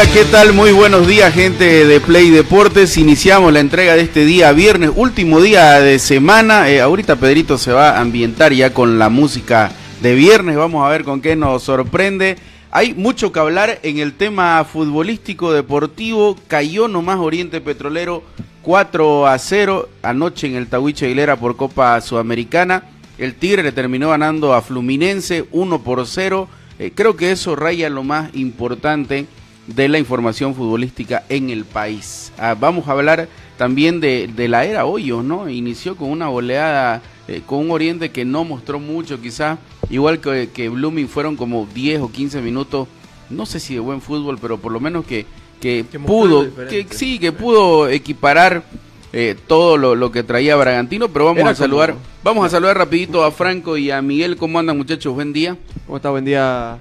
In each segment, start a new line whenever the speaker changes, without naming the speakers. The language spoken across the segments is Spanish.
Hola, ¿qué tal? Muy buenos días, gente de Play Deportes. Iniciamos la entrega de este día viernes, último día de semana. Eh, ahorita Pedrito se va a ambientar ya con la música de viernes. Vamos a ver con qué nos sorprende. Hay mucho que hablar en el tema futbolístico deportivo. Cayó nomás Oriente Petrolero 4 a 0 anoche en el Tahuiche Aguilera por Copa Sudamericana. El Tigre le terminó ganando a Fluminense 1 por 0. Eh, creo que eso raya lo más importante de la información futbolística en el país. Ah, vamos a hablar también de, de, la era Hoyos, ¿no? Inició con una goleada, eh, con un Oriente que no mostró mucho, quizás, igual que, que, Blooming fueron como 10 o 15 minutos, no sé si de buen fútbol, pero por lo menos que, que, que pudo, que sí, que pudo equiparar eh, todo lo, lo, que traía Bragantino, pero vamos
Era
a saludar,
como-
vamos a saludar rapidito a Franco y a Miguel, ¿cómo andan muchachos? Buen día.
¿Cómo está? Buen día,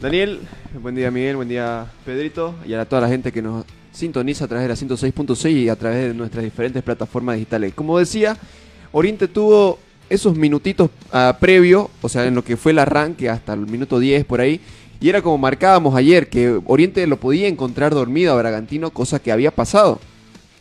Daniel. Buen día, Miguel. Buen día, Pedrito. Y a toda la gente que nos sintoniza a través de la 106.6 y a través de nuestras diferentes plataformas digitales. Como decía, Oriente tuvo esos minutitos ah, previo, o sea, en lo que fue el arranque hasta el minuto 10 por ahí. Y era como marcábamos ayer, que Oriente lo podía encontrar dormido a Bragantino, cosa que había pasado.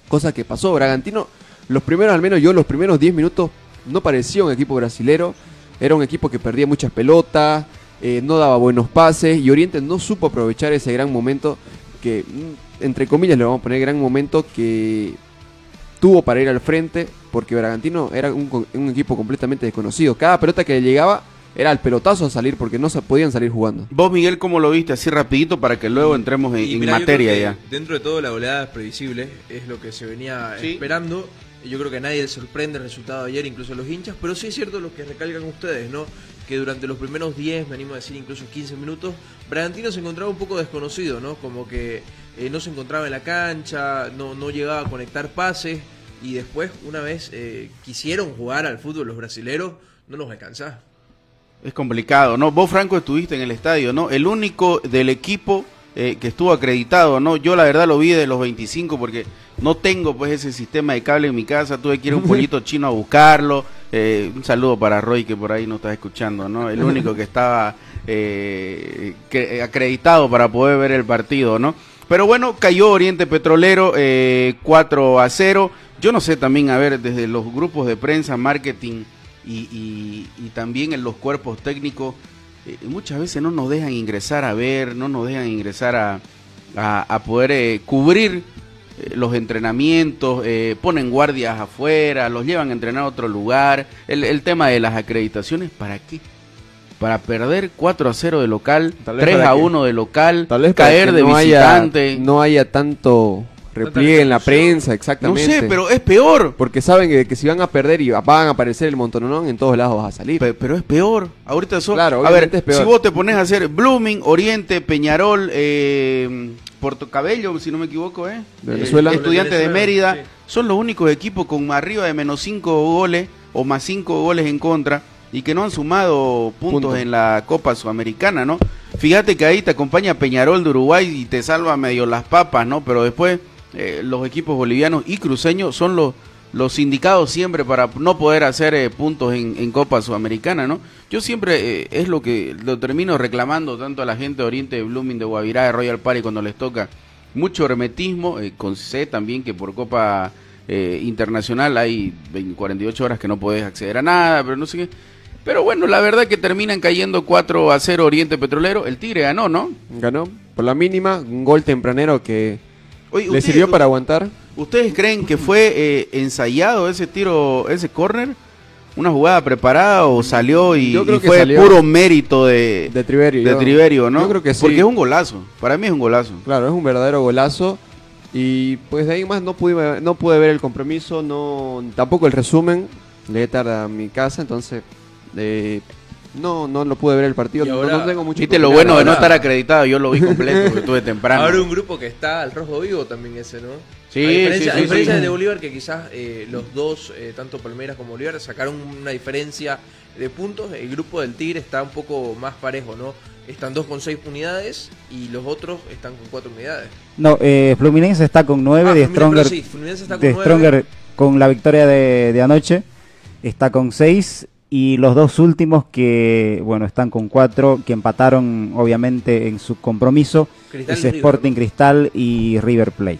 Cosa que pasó. Bragantino, los primeros, al menos yo, los primeros 10 minutos, no parecía un equipo brasilero. Era un equipo que perdía muchas pelotas, eh, no daba buenos pases y Oriente no supo aprovechar ese gran momento que, mm, entre comillas, le vamos a poner gran momento que tuvo para ir al frente porque Bragantino era un, co- un equipo completamente desconocido. Cada pelota que le llegaba era el pelotazo a salir porque no se podían salir jugando.
Vos Miguel, ¿cómo lo viste? Así rapidito para que luego entremos en, materia ya.
Dentro de todo, la goleada es previsible, es lo que se venía
Sí.
esperando. Y Yo creo que a nadie le sorprende el resultado de ayer, incluso a los hinchas, pero sí es cierto lo que recalcan ustedes, ¿no? Que durante los primeros 10, me animo a decir incluso 15 minutos, Bragantino se encontraba un poco desconocido, ¿no? Como que eh, no se encontraba en la cancha, no, no llegaba a conectar pases, y después, una vez eh, quisieron jugar al fútbol los brasileros, no los alcanzaba.
Es complicado, ¿no? Vos, Franco, estuviste en el estadio, ¿no? El único del equipo eh, que estuvo acreditado, ¿no? Yo la verdad lo vi de los 25 porque no tengo pues ese sistema de cable en mi casa, tuve que ir a un pollito chino a buscarlo. Eh, un saludo para Roy que por ahí no está escuchando, ¿no? El único que estaba eh, que- acreditado para poder ver el partido, ¿no? Pero bueno, cayó Oriente Petrolero eh, 4 a 0. Yo no sé también, a ver, desde los grupos de prensa, marketing y, y- y también en los cuerpos técnicos, eh, muchas veces no nos dejan ingresar a ver, no nos dejan ingresar a, a- a poder eh, cubrir eh, los entrenamientos, eh, ponen guardias afuera, los llevan a entrenar a otro lugar. El, el tema de las acreditaciones, ¿para qué? Para perder 4 a 0 de local,
Tal vez
3
para
a
que-
1 de local,
Tal vez
caer de
no
visitante.
Haya, no haya tanto repliegue en la prensa,
no
exactamente.
sé, pero es peor.
Porque saben que, que si van a perder y van a aparecer el montononón, en todos lados vas a salir.
Pe- pero es peor. Ahorita son.
Claro,
a ver,
es peor.
si vos te pones a hacer Blooming, Oriente, Peñarol, eh, Puerto Cabello, si no me equivoco, ¿eh?
Venezuela.
Eh, Estudiantes de Mérida,
sí.
son los únicos equipos con arriba de menos 5 goles o más 5 goles en contra y que no han sumado puntos
Punto.
en la Copa Sudamericana, ¿no? Fíjate que ahí te acompaña Peñarol de Uruguay y te salva medio las papas, ¿no? Pero después eh, los equipos bolivianos y cruceños son los los indicados siempre para no poder hacer eh, puntos en, en Copa Sudamericana, ¿no? Yo siempre eh, es lo que lo termino reclamando tanto a la gente de Oriente, de Blooming, de Guavirá, de Royal Party cuando les toca mucho hermetismo, eh, con sé también que por Copa Internacional hay 20, 48 horas que no podés acceder a nada, pero no sé qué. Pero bueno, la verdad que terminan cayendo 4 a 0 Oriente Petrolero, el Tigre ganó, ¿no?
Ganó. por la mínima, un gol tempranero que
Oye,
le
¿ustedes-
sirvió para aguantar.
¿Ustedes creen que fue eh, ensayado ese tiro, ese córner? ¿Una jugada preparada o salió y,
Yo creo
y
que
fue
salió
puro mérito de,
De Triverio.
de
yo-
Triverio, no?
Yo creo que sí.
Porque es un golazo. Para mí es un golazo.
Claro, es un verdadero golazo. Y pues de ahí más no pude, no pude ver el compromiso, no tampoco el resumen. Llegué tarde a mi casa, entonces eh, no, no lo pude ver el partido. No- tengo mucho
Viste
que
lo bueno de no estar acreditado. Yo lo vi completo porque estuve temprano.
Ahora un grupo que está al rojo vivo también ese, ¿no?
Sí,
a diferencia,
sí,
a diferencia
sí.
de Bolívar que quizás eh, los dos, eh, tanto Palmeiras como Bolívar, sacaron una diferencia de puntos, el grupo del Tigre está un poco más parejo, ¿no? Están dos con seis unidades y los otros están con cuatro unidades.
No, eh, Fluminense está con 9
Ah,
de
Fluminense,
Stronger.
pero sí, Fluminense está con
de
nueve.
Stronger con la victoria de, de anoche. Está con 6 y los dos últimos que, bueno, están con 4, que empataron obviamente en su compromiso.
Cristal
es
y River,
Sporting. Cristal y River Plate.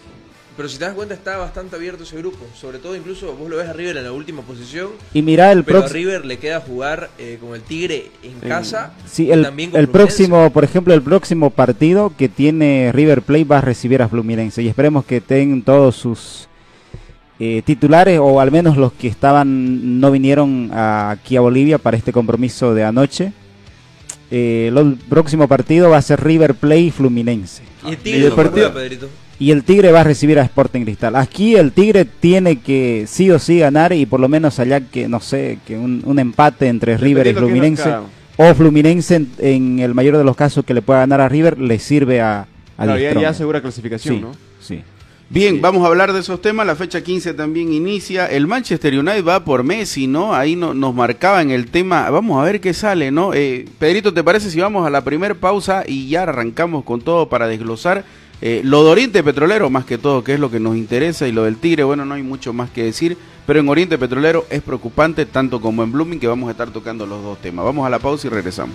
Pero si te das cuenta está bastante abierto ese grupo, sobre todo incluso vos lo ves a River en la última posición,
Y mira el
pero a
próximo...
River le queda jugar eh, con el Tigre en casa.
Sí, el,
también con
el
Fluminense.
próximo, por ejemplo, el próximo partido que tiene River Plate va a recibir a Fluminense y esperemos que tengan todos sus eh, titulares o al menos los que estaban no vinieron a- aquí a Bolivia para este compromiso de anoche. Eh, lo- el próximo partido va a ser River Plate y Fluminense.
Y el
Y
Tigre
el
¿cómo juega,
partido-
Pedrito?
Y el Tigre va a recibir a Sporting Cristal. Aquí el Tigre tiene que sí o sí ganar y por lo menos allá que, no sé, que un, un empate entre River y Fluminense. O Fluminense en, en el mayor de los casos que le pueda ganar a River le sirve a, al
Claro, ya, ya asegura clasificación,
Sí,
¿no?
Bien, vamos a hablar de esos temas. La fecha 15 también inicia. El Manchester United va por Messi, ¿no? Ahí no- nos marcaban el tema. Vamos a ver qué sale, ¿no? Eh, Pedrito, ¿te parece si vamos a la primer pausa y ya arrancamos con todo para desglosar eh, lo de Oriente Petrolero, más que todo, que es lo que nos interesa, y lo del Tigre, bueno, no hay mucho más que decir. Pero en Oriente Petrolero es preocupante, tanto como en Blooming, que vamos a estar tocando los dos temas. Vamos a la pausa y regresamos.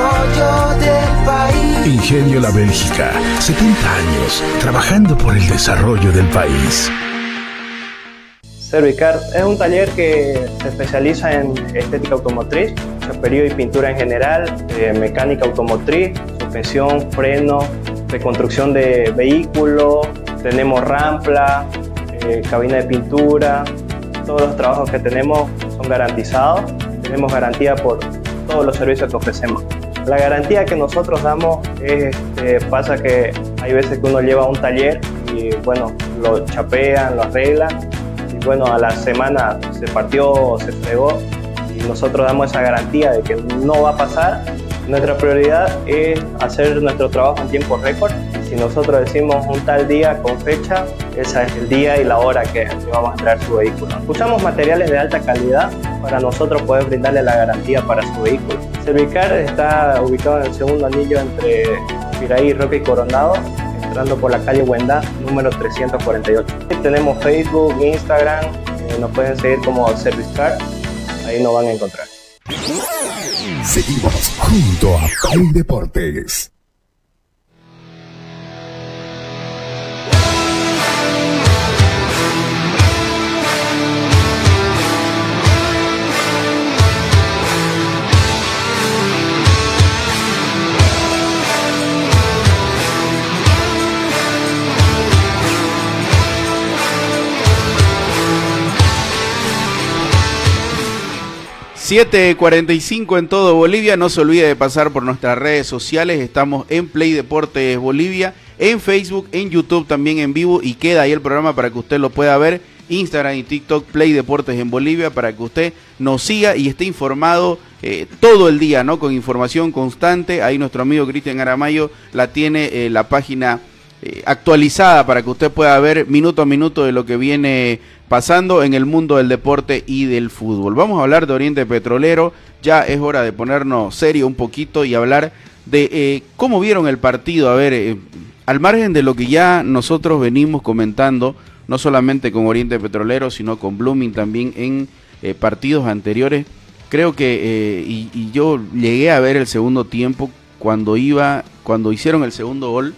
del país.
Ingenio La Bélgica, 70 años trabajando por el desarrollo del país.
Servicar es un taller que se especializa en estética automotriz, chaperío y pintura en general, eh, mecánica automotriz, suspensión, freno, reconstrucción de vehículos, tenemos rampla, eh, cabina de pintura, todos los trabajos que tenemos son garantizados, tenemos garantía por todos los servicios que ofrecemos. La garantía que nosotros damos es, este, pasa que hay veces que uno lleva un taller y bueno, lo chapean, lo arreglan y bueno, a la semana se partió se fregó y nosotros damos esa garantía de que no va a pasar. Nuestra prioridad es hacer nuestro trabajo en tiempo récord. Si nosotros decimos un tal día con fecha, ese es el día y la hora que vamos a traer su vehículo. Usamos materiales de alta calidad para nosotros poder brindarle la garantía para su vehículo. Servicar está ubicado en el segundo anillo entre Piraí, Roca y Coronado, entrando por la calle Huendá, número 348. Tenemos Facebook, Instagram, eh, nos pueden seguir como Servicar, ahí nos van a encontrar.
Seguimos junto a Play Deportes.
7.45 en todo Bolivia. No se olvide de pasar por nuestras redes sociales. Estamos en Play Deportes Bolivia, en Facebook, en YouTube también en vivo. Y queda ahí el programa para que usted lo pueda ver. Instagram y TikTok Play Deportes en Bolivia para que usted nos siga y esté informado eh, todo el día, ¿no? Con información constante. Ahí nuestro amigo Cristian Aramayo la tiene eh, la página eh, actualizada para que usted pueda ver minuto a minuto de lo que viene pasando en el mundo del deporte y del fútbol. Vamos a hablar de Oriente Petrolero, ya es hora de ponernos serio un poquito y hablar de eh, cómo vieron el partido. A ver, eh, al margen de lo que ya nosotros venimos comentando, no solamente con Oriente Petrolero, sino con Blooming también en eh, partidos anteriores, creo que, y, y yo llegué a ver el segundo tiempo cuando iba, cuando hicieron el segundo gol,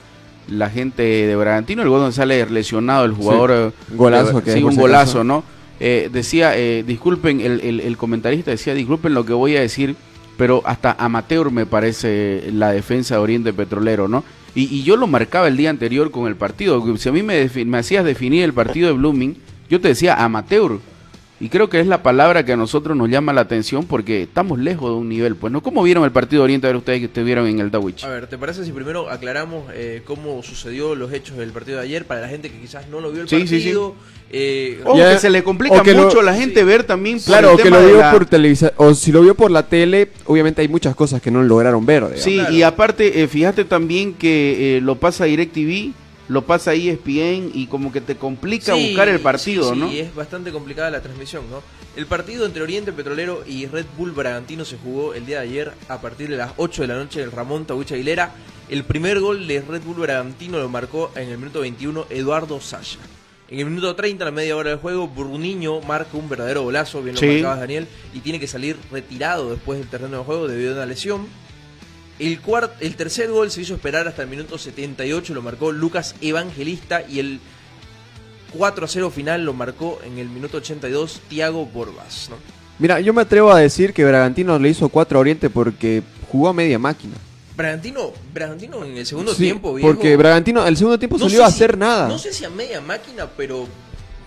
la gente de Bragantino, el gol donde sale lesionado el jugador. eh,
Golazo
de-
que
sí, un golazo. ¿no? Eh, decía, eh, disculpen, el, el- el comentarista decía, disculpen lo que voy a decir, pero hasta amateur me parece la defensa de Oriente Petrolero, ¿no? Y, y yo lo marcaba el día anterior con el partido. Si a mí me, me hacías definir el partido de Blooming, yo te decía amateur. Y creo que es la palabra que a nosotros nos llama la atención porque estamos lejos de un nivel. Pues, ¿no? ¿Cómo vieron el partido de Oriente a ver ustedes que estuvieron en el Dawich?
A ver, ¿te parece si primero aclaramos eh, cómo sucedió los hechos del partido de ayer para la gente que quizás no lo vio el
Sí, sí,
partido? eh,
Ojo
Ya-
que se le complica
o
mucho a la gente ver también por
Claro,
el
o que
tema
lo vio
la-
por televisión, o si lo vio por la tele, obviamente hay muchas cosas que no lograron ver. digamos.
Sí,
Claro.
y aparte, eh, fíjate también que eh, lo pasa DirecTV, lo pasa E ESPN y como que te complica
Sí,
buscar el partido,
sí,
¿no?
Sí, es bastante complicada la transmisión, ¿no? El partido entre Oriente Petrolero y Red Bull Bragantino se jugó el día de ayer a partir de las 8 de la noche en el Ramón Tawich Aguilera. El primer gol de Red Bull Bragantino lo marcó en el minuto 21 Eduardo Saya. En el minuto 30, a la media hora del juego, Burniño marca un verdadero golazo, bien lo marcabas Daniel, y tiene que salir retirado después del terreno de juego debido a una lesión. El, cuart- el tercer gol se hizo esperar hasta el minuto 78, lo marcó Lucas Evangelista y el 4 a 0 final lo marcó en el minuto 82 Tiago Borbas. ¿no?
Mira, yo me atrevo a decir que Bragantino le hizo 4 a Oriente porque jugó a media máquina.
Bragantino, Bragantino en el segundo
Sí,
tiempo, viejo,
porque Bragantino el segundo tiempo
no
salió a
si-
hacer nada.
No sé si a media máquina, pero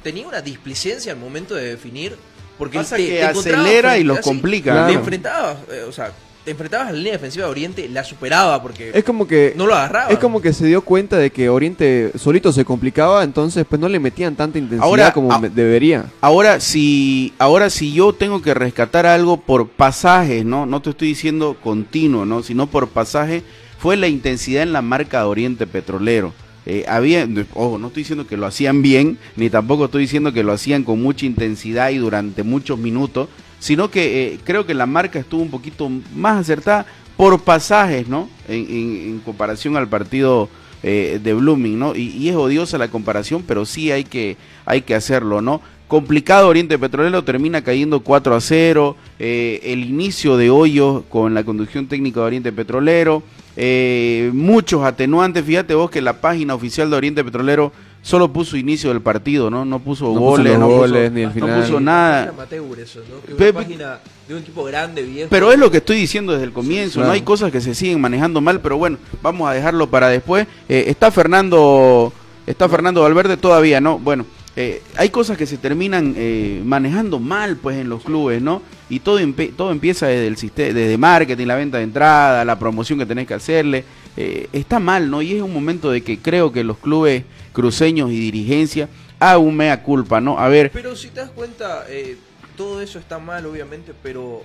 tenía una displicencia al momento de definir. Porque
Pasa
te-
que
te
acelera y los
así,
complica,
Claro.
Te enfrentabas, eh, o sea, te enfrentabas a la línea defensiva de Oriente, la superaba porque
Es como que
no lo agarraba.
es como que se dio cuenta de que Oriente solito se complicaba, entonces pues no le metían tanta intensidad
Ahora,
como debería.
Ahora, si, ahora si yo tengo que rescatar algo por pasajes, ¿no? No te estoy diciendo continuo, ¿no? Sino por pasaje, fue la intensidad en la marca de Oriente Petrolero. Eh, había, ojo, no estoy diciendo que lo hacían bien, ni tampoco estoy diciendo que lo hacían con mucha intensidad y durante muchos minutos, sino que eh, creo que la marca estuvo un poquito más acertada por pasajes, ¿no? En, en- comparación al partido eh, de Blooming, ¿no? Y, y es odiosa la comparación, pero sí hay que, hay que hacerlo, ¿no? Complicado Oriente Petrolero termina cayendo 4 a 0. eh, el inicio de Hoyos con la conducción técnica de Oriente Petrolero. eh, muchos atenuantes. Fíjate vos que la página oficial de Oriente Petrolero solo puso inicio del partido, ¿no? No puso
No puso
goles, no, puso-
goles, ni el
no
final.
puso
Una
nada.
amateur eso, ¿no? Que
Pe-
una página de un equipo grande, viejo.
Pero es lo que estoy diciendo desde el comienzo,
claro.
¿no? Hay cosas que se siguen manejando mal, pero bueno, vamos a dejarlo para después. Eh, está Fernando, está Fernando Valverde todavía, ¿no? Bueno, eh, hay cosas que se terminan eh, manejando mal, pues, en los clubes, ¿no? Y todo, todo empieza desde el sistema, desde marketing, la venta de entrada, la promoción que tenés que hacerle. Eh, está mal, ¿no? Y es un momento de que creo que los clubes cruceños y dirigencia hagan un mea culpa, ¿no? A ver,
Pero si te das cuenta, eh, todo eso está mal, obviamente, pero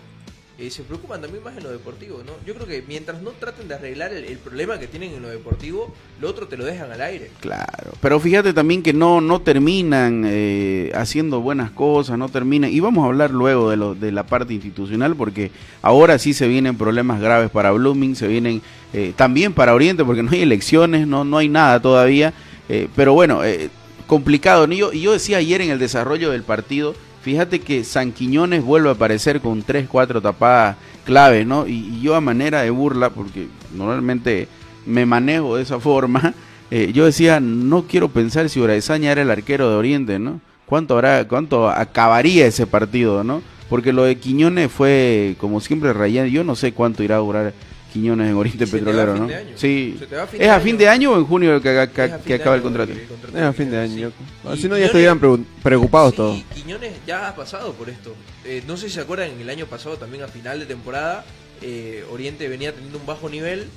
eh, se preocupan también más en lo deportivo, ¿no? Yo creo que mientras no traten de arreglar el, el problema que tienen en lo deportivo, lo otro te lo dejan al aire.
Claro, pero fíjate también que no, no terminan eh, haciendo buenas cosas, no terminan, y vamos a hablar luego de, lo, de la parte institucional, porque ahora sí se vienen problemas graves para Blooming, se vienen eh, también para Oriente, porque no hay elecciones, no, no hay nada todavía, eh, pero bueno, eh, complicado. Y yo, yo decía ayer en el desarrollo del partido, fíjate que San Quiñones vuelve a aparecer con tres, cuatro tapadas clave, ¿no? Y, yo a manera de burla, porque normalmente me manejo de esa forma, eh, yo decía, no quiero pensar si Uraesaña era el arquero de Oriente, ¿no? ¿Cuánto habrá, cuánto acabaría ese partido, ¿no? Porque lo de Quiñones fue, como siempre, rayando. Yo no sé cuánto irá a durar Quiñones en Oriente
Se
Petrolero, ¿no? Sí. ¿Es a fin de año o en junio que, que- acaba el contrato?
el contrato.
Es a fin de año.
Y
Si no, ya estarían pregun- preocupados
Sí,
todos.
Quiñones ya ha pasado por esto. Eh, no sé si se acuerdan, el año pasado también a final de temporada, eh, Oriente venía teniendo un bajo nivel.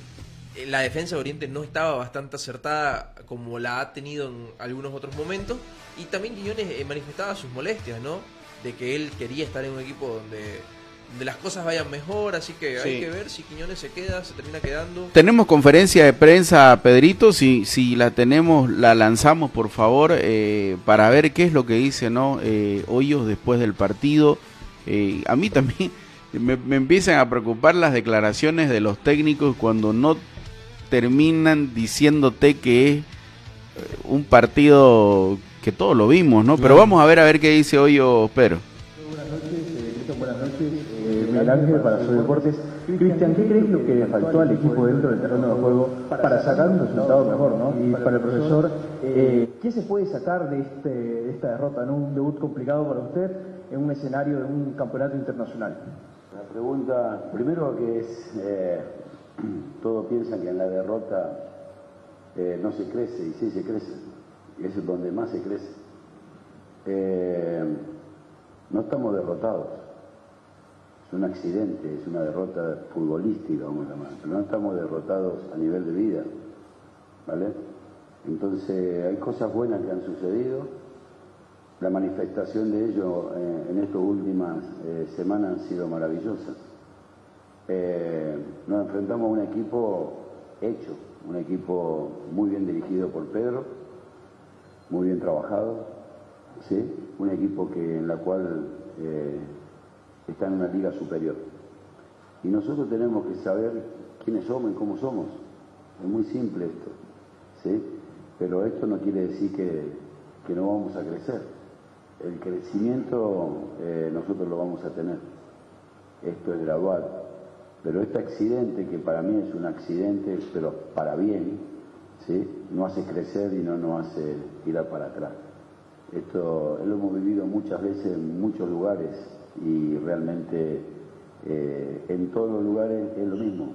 Eh, La defensa de Oriente no estaba bastante acertada como la ha tenido en algunos otros momentos. Y también Quiñones eh, manifestaba sus molestias, ¿no? De que él quería estar en un equipo donde, donde las cosas vayan mejor. Así que hay que ver si Quiñones se queda, se termina quedando.
Tenemos conferencia de prensa, Pedrito, si, si la tenemos, la lanzamos por favor, eh, para ver qué es lo que dice ¿no? eh, Hoyos después del partido. Eh, a mí también me, me empiezan a preocupar las declaraciones de los técnicos cuando no terminan diciéndote que es eh, un partido que todos lo vimos, ¿no? Pero vamos a ver a ver qué dice Hoyos Pedro.
Buenas noches, eh, buenas noches. Miguel Ángel para Soy Deportes. Cristian, ¿qué crees lo que le faltó al equipo dentro del terreno de juego para sacar un resultado mejor, no? Y para el profesor, eh, ¿qué se puede sacar de, este, de esta derrota, ¿no? Un debut complicado para usted en un escenario de un campeonato internacional.
La pregunta, primero que es, eh, todos piensan que en la derrota eh, no se crece, y sí se crece, es donde más se crece. Eh, no estamos derrotados, un accidente, es una derrota futbolística, vamos a llamar, pero no estamos derrotados a nivel de vida, ¿vale? Entonces hay cosas buenas que han sucedido, la manifestación de ello eh, en estas últimas eh, semanas han sido maravillosas. Eh, nos enfrentamos a un equipo hecho, un equipo muy bien dirigido por Pedro, muy bien trabajado, ¿sí? un equipo que, en la cual eh, está en una liga superior. Y nosotros tenemos que saber quiénes somos y cómo somos. Es muy simple esto, ¿sí? pero esto no quiere decir que, que no vamos a crecer. El crecimiento eh, nosotros lo vamos a tener. Esto es gradual. Pero este accidente, que para mí es un accidente, pero para bien, ¿sí? no hace crecer y no nos hace tirar para atrás. Esto lo hemos vivido muchas veces en muchos lugares y realmente eh, en todos los lugares es lo mismo.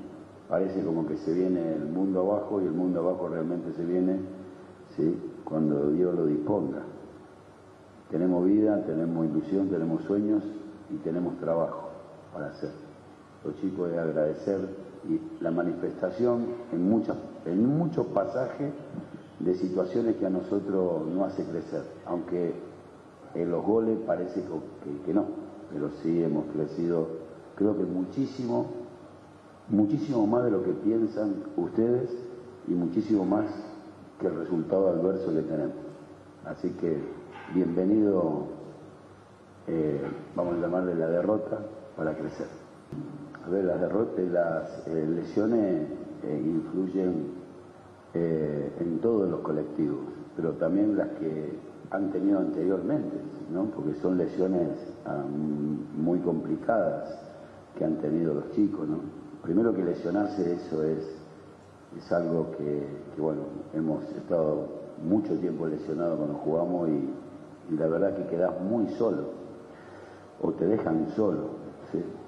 Parece como que se viene el mundo abajo y el mundo abajo realmente se viene ¿sí? cuando Dios lo disponga. Tenemos vida, tenemos ilusión, tenemos sueños y tenemos trabajo para hacer. Los chicos de agradecer y la manifestación en, muchas, en muchos pasajes de situaciones que a nosotros no hace crecer, aunque en los goles parece que, que- que no, pero sí hemos crecido, creo que muchísimo, muchísimo más de lo que piensan ustedes y muchísimo más que el resultado adverso que tenemos. Así que bienvenido, eh, vamos a llamarle la derrota para crecer. A ver, las derrotas, las eh, lesiones eh, influyen en todos los colectivos, pero también las que han tenido anteriormente, ¿no? porque son lesiones ah, muy complicadas que han tenido los chicos. ¿no? Primero que lesionarse, eso es, es algo que, bueno, hemos estado mucho tiempo lesionados cuando jugamos y, la verdad que quedas muy solo, o te dejan solo.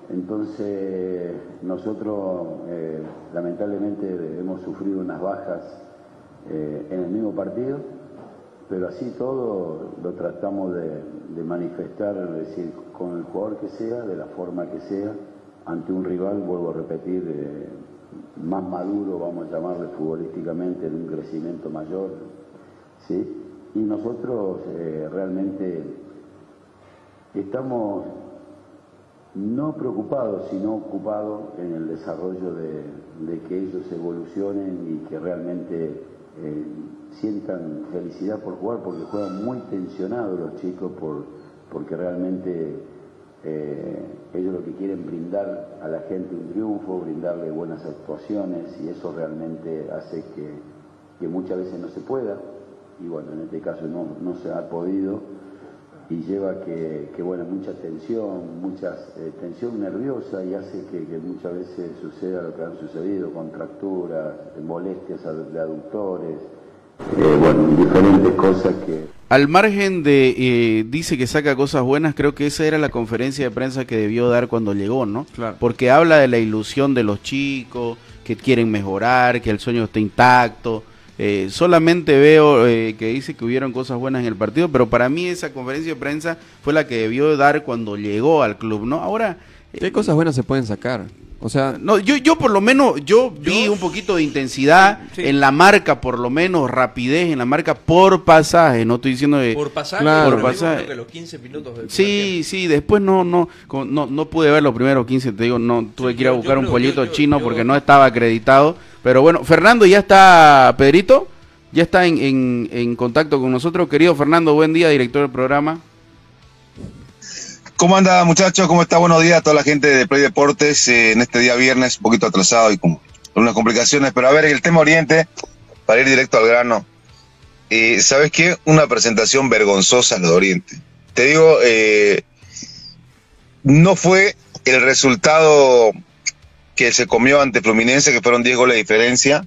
Entonces, nosotros eh, lamentablemente hemos sufrido unas bajas eh, en el mismo partido, pero así todo lo tratamos de, manifestar, es decir, con el jugador que sea, de la forma que sea, ante un rival, vuelvo a repetir, eh, más maduro, vamos a llamarle futbolísticamente, de un crecimiento mayor, ¿sí? Y nosotros eh, realmente estamos no preocupados, sino ocupados en el desarrollo de, de que ellos evolucionen y que realmente eh, sientan felicidad por jugar, porque juegan muy tensionados los chicos, por, porque realmente eh, ellos lo que quieren brindar a la gente un triunfo, brindarle buenas actuaciones, y eso realmente hace que, que muchas veces no se pueda, y bueno, en este caso no, no se ha podido y lleva que, que, bueno, mucha tensión, mucha eh, tensión nerviosa y hace que, que, muchas veces suceda lo que han sucedido, contracturas, molestias de aductores, eh, bueno, diferentes cosas que...
al margen de, eh, dice que saca cosas buenas, creo que esa era la conferencia de prensa que debió dar cuando llegó, ¿no?
Claro.
Porque habla de la ilusión de los chicos, que quieren mejorar, que el sueño está intacto. Eh, solamente veo eh, que dice que hubieron cosas buenas en el partido, pero para mí esa conferencia de prensa fue la que debió dar cuando llegó al club, ¿no? Ahora... eh,
¿Qué cosas buenas se pueden sacar? O sea,
no, yo, yo por lo menos, yo vi un poquito de intensidad
Sí.
en la marca, por lo menos, rapidez en la marca por pasaje, no estoy diciendo de...
Por pasaje,
Claro,
por
pasaje.
que los 15 minutos primer
Sí, sí, después no, no, no, no pude ver los primeros 15, te digo, no, tuve
Sí,
que ir a buscar un pollito chino porque no estaba acreditado, pero bueno, Fernando ya está, Pedrito, ya está en, en, en contacto con nosotros, querido Fernando, buen día, director del programa.
¿Cómo anda muchachos? ¿Cómo está? Buenos días a toda la gente de Play Deportes eh, en este día viernes, un poquito atrasado y con, unas complicaciones, pero a ver, el tema Oriente, para ir directo al grano, eh, ¿sabes qué? Una presentación vergonzosa lo de Oriente. Te digo, eh, no fue el resultado que se comió ante Fluminense, que fueron 10 goles de diferencia,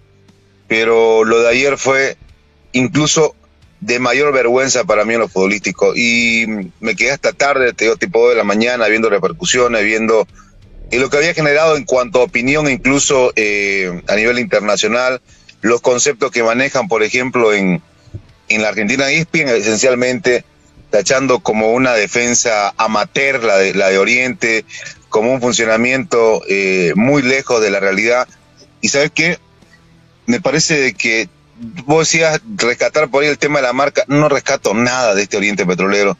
pero lo de ayer fue incluso de mayor vergüenza para mí en lo futbolístico. Y me quedé hasta tarde, te digo, tipo de la mañana, viendo repercusiones, viendo y lo que había generado en cuanto a opinión, incluso eh, a nivel internacional, los conceptos que manejan, por ejemplo, en, en la Argentina ESPN, esencialmente tachando como una defensa amateur, la de, la de Oriente, como un funcionamiento eh, muy lejos de la realidad. Y sabes qué, me parece que vos decías rescatar por ahí el tema de la marca, no rescato nada de este Oriente Petrolero.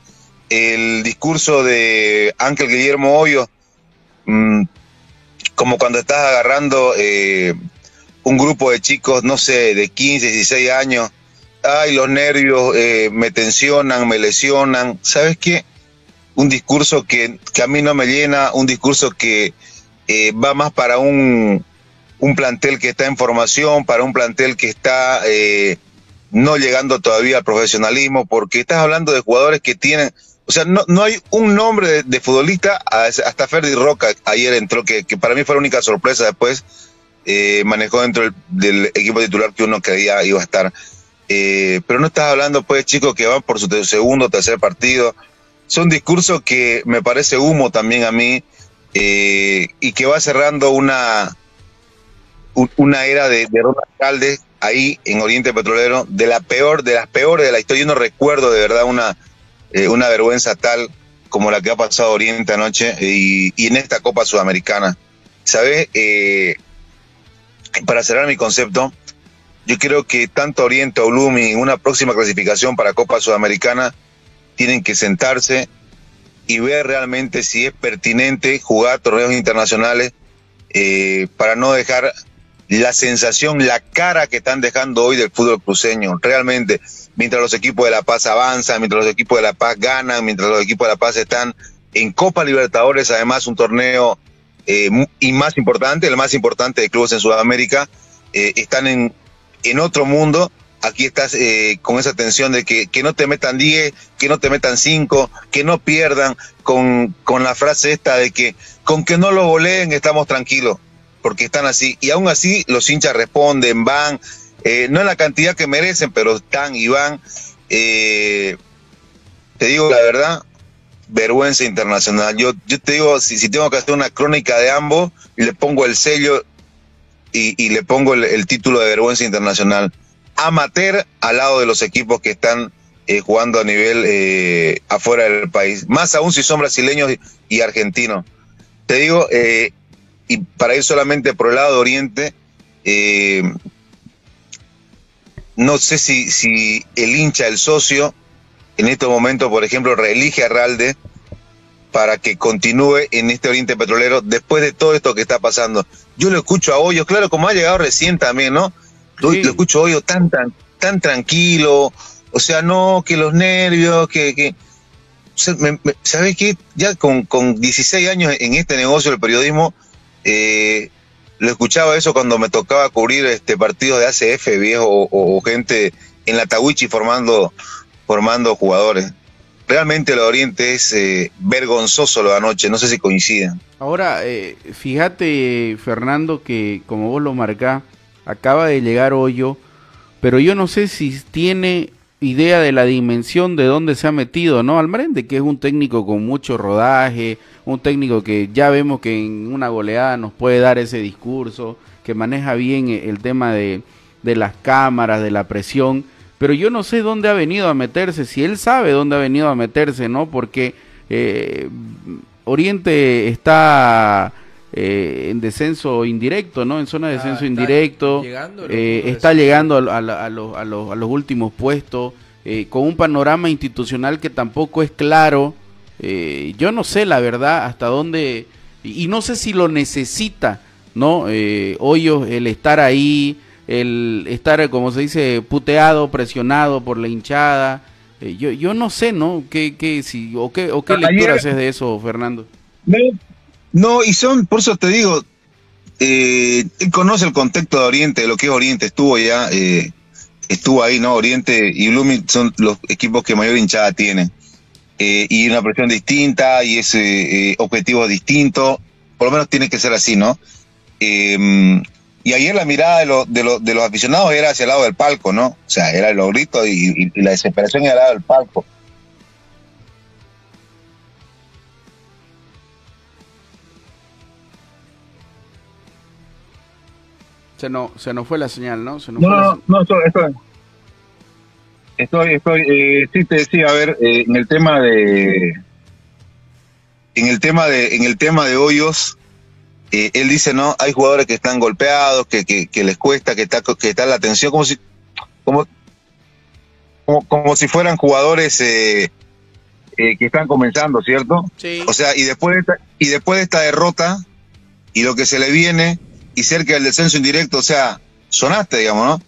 El discurso de Ángel Guillermo Hoyo, mm, como cuando estás agarrando eh, un grupo de chicos, no sé, de 15, 16 años, ay, los nervios eh, me tensionan, me lesionan, ¿sabes qué? Un discurso que, que a mí no me llena, un discurso que eh, va más para un, un plantel que está en formación, para un plantel que está eh, no llegando todavía al profesionalismo, porque estás hablando de jugadores que tienen, o sea, no, no hay un nombre de, futbolista, hasta Ferdi Roca ayer entró, que, que para mí fue la única sorpresa después, eh, manejó dentro del, equipo titular que uno creía iba a estar. Eh, pero no estás hablando, pues, chicos que van por su segundo tercer partido. Son discursos que me parece humo también a mí y que va cerrando una, un- una era de, de Ronald Alcalde ahí en Oriente Petrolero, de la peor, de las peores de la historia. Yo no recuerdo de verdad una, eh, una vergüenza tal como la que ha pasado Oriente anoche y, y en esta Copa Sudamericana. ¿Sabes? Eh, para cerrar mi concepto, yo creo que tanto Oriente o Blumi en una próxima clasificación para Copa Sudamericana tienen que sentarse y ver realmente si es pertinente jugar torneos internacionales eh, para no dejar la sensación, la cara que están dejando hoy del fútbol cruceño. Realmente, mientras los equipos de La Paz avanzan, mientras los equipos de La Paz ganan, mientras los equipos de La Paz están en Copa Libertadores, además un torneo eh, y más importante, el más importante de clubes en Sudamérica, eh, están en, en otro mundo. Aquí estás eh, con esa tensión de que, que no te metan 10, que no te metan 5, que no pierdan, con, con la frase esta de que con que no lo voleen estamos tranquilos, porque están así. Y aún así los hinchas responden, van, eh, no en la cantidad que merecen, pero están y van. Eh, te digo la verdad, vergüenza internacional. Yo, yo te digo, si, si tengo que hacer una crónica de ambos, le pongo el sello y, y le pongo el, título de vergüenza internacional. Amateur al lado de los equipos que están eh, jugando a nivel afuera del país. Más aún si son brasileños y, argentinos. Te digo, y para ir solamente por el lado de Oriente, eh, no sé si, si el hincha, el socio, en este momento, por ejemplo, reelige a Ralde para que continúe en este Oriente Petrolero después de todo esto que está pasando. Yo lo escucho a Hoyos, claro, como ha llegado recién también, ¿no? Lo, lo escucho a Hoyos tan, tan, tan tranquilo, o sea, no, que los nervios, que... que ¿Sabes qué? Ya con, con 16 años en este negocio del periodismo, eh, lo escuchaba eso cuando me tocaba cubrir este partidos de ACF, viejo, o gente en la Tawichi formando, formando jugadores. Realmente lo de Oriente es eh, vergonzoso lo de anoche, no sé si coinciden.
Ahora, eh, fíjate, Fernando, que como vos lo marcás, acaba de llegar Hoyo, pero yo no sé si tiene idea de la dimensión de dónde se ha metido, ¿no? Almarende, que es un técnico con mucho rodaje, un técnico que ya vemos que en una goleada nos puede dar ese discurso, que maneja bien el tema de, de las cámaras, de la presión, pero yo no sé dónde ha venido a meterse, si él sabe dónde ha venido a meterse, ¿no? Porque eh, Oriente está eh, en descenso indirecto, ¿no? En zona de descenso indirecto, eh, está llegando a, a, los, a, los, últimos puestos, eh, con un panorama institucional que tampoco es claro. yo no sé la verdad hasta dónde, y, no sé si lo necesita, ¿no? Hoyos, el estar ahí, el estar, como se dice, puteado, presionado por la hinchada. yo, yo no sé, ¿no? ¿Qué, qué, si, o qué, o qué lectura haces de eso, Fernando?
No, y son, por eso te digo, eh, él conoce el contexto de Oriente, de lo que es Oriente, estuvo ya, eh, estuvo ahí, ¿no? Oriente y Blooming son los equipos que mayor hinchada tienen. Eh, y una presión distinta y ese objetivo distinto, por lo menos tiene que ser así, ¿no? y ayer la mirada de, de, de, los aficionados era hacia el lado del palco, ¿no? O sea, era el grito y, y la desesperación era al lado del palco.
Se nos, se nos fue la señal, ¿no? Se
no, no, no, estoy, estoy, estoy, eh, sí te decía, a ver, eh, en el tema de, en el tema de, en el tema de hoyos, eh, él dice, no, hay jugadores que están golpeados, que, que, que les cuesta, que está, que está la tensión, como si, como, como, como si fueran jugadores eh, eh, que están comenzando, ¿cierto?
Sí.
O sea, y después de esta, y después de esta derrota y lo que se le viene y cerca del descenso indirecto, o sea, sonaste, digamos, ¿no?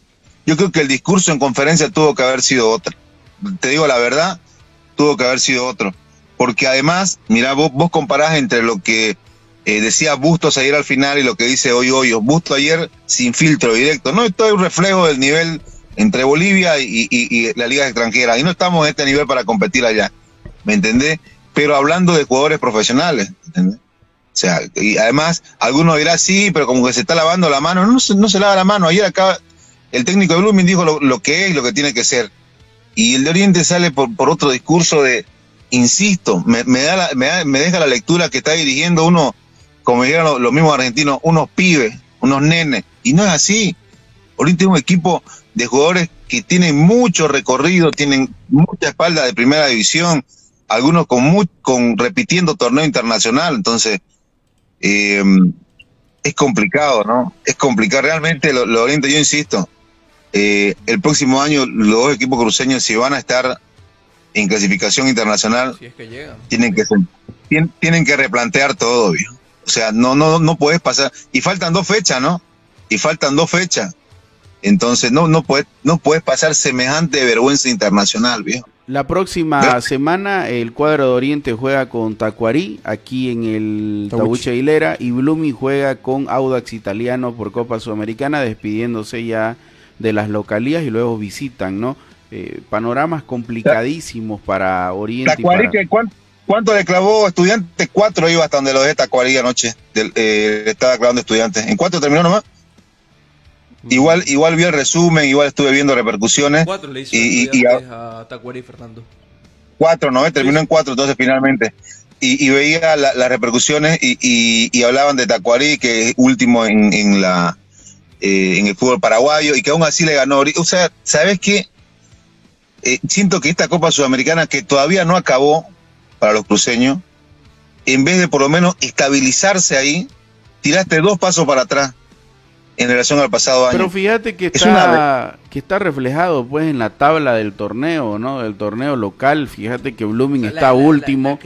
Yo creo que el discurso en conferencia tuvo que haber sido otro. Te digo la verdad, tuvo que haber sido otro. Porque además, mira, vos, vos comparás entre lo que eh, decía Bustos ayer al final y lo que dice hoy Hoyos. Busto ayer sin filtro directo. No, esto es un reflejo del nivel entre Bolivia y, y, la liga extranjera. Y no estamos en este nivel para competir allá. ¿Me entendés? Pero hablando de jugadores profesionales, ¿entendés? O sea, y además, algunos dirán sí, pero como que se está lavando la mano. No, no se lava la mano. Ayer acá el técnico de Blooming dijo lo, que es y lo que tiene que ser. Y el de Oriente sale por, por otro discurso de, insisto, me, me, da me, deja la lectura que está dirigiendo uno, como dijeron los, mismos argentinos, unos pibes, unos nenes. Y no es así. Oriente es un equipo de jugadores que tienen mucho recorrido, tienen mucha espalda de primera división, algunos con, muy, con repitiendo torneo internacional. Entonces, eh, es complicado, ¿no? Es complicado. Realmente lo, lo Oriente, yo insisto, eh, el próximo año los dos equipos cruceños, si van a estar en clasificación internacional, tienen que tienen, que replantear todo, O sea, no, no, no puedes pasar. Y faltan dos fechas, ¿no? Y faltan dos fechas. Entonces no, no puedes, no puedes pasar semejante vergüenza internacional, viejo.
La próxima semana el cuadro de Oriente juega con Tacuarí aquí en el Tabuche Aguilera y Blumi juega con Audax Italiano por Copa Sudamericana despidiéndose ya de las localías y luego visitan, ¿no? Eh, panoramas complicadísimos para Oriente.
Tacuarí, ¿cuánto, le clavó estudiante? Cuatro iba hasta donde lo de Tacuarí anoche. eh, estaba clavando estudiantes. ¿En cuánto terminó nomás? Igual, igual vi el resumen, igual estuve viendo repercusiones.
Cuatro le hizo y, y, a, Tacuari Fernando.
Cuatro, ¿no? Terminó en cuatro, entonces finalmente. Y, veía las repercusiones y, hablaban de Tacuarí, que es último en, en la eh, en el fútbol paraguayo, y que aún así le ganó. O sea, ¿sabes qué? Eh, siento que esta Copa Sudamericana, que todavía no acabó para los cruceños, en vez de por lo menos estabilizarse ahí, tiraste dos pasos para atrás en relación al pasado año.
Pero fíjate que está, que está reflejado pues en la tabla del torneo, ¿no? Del torneo local. Fíjate que Blooming está último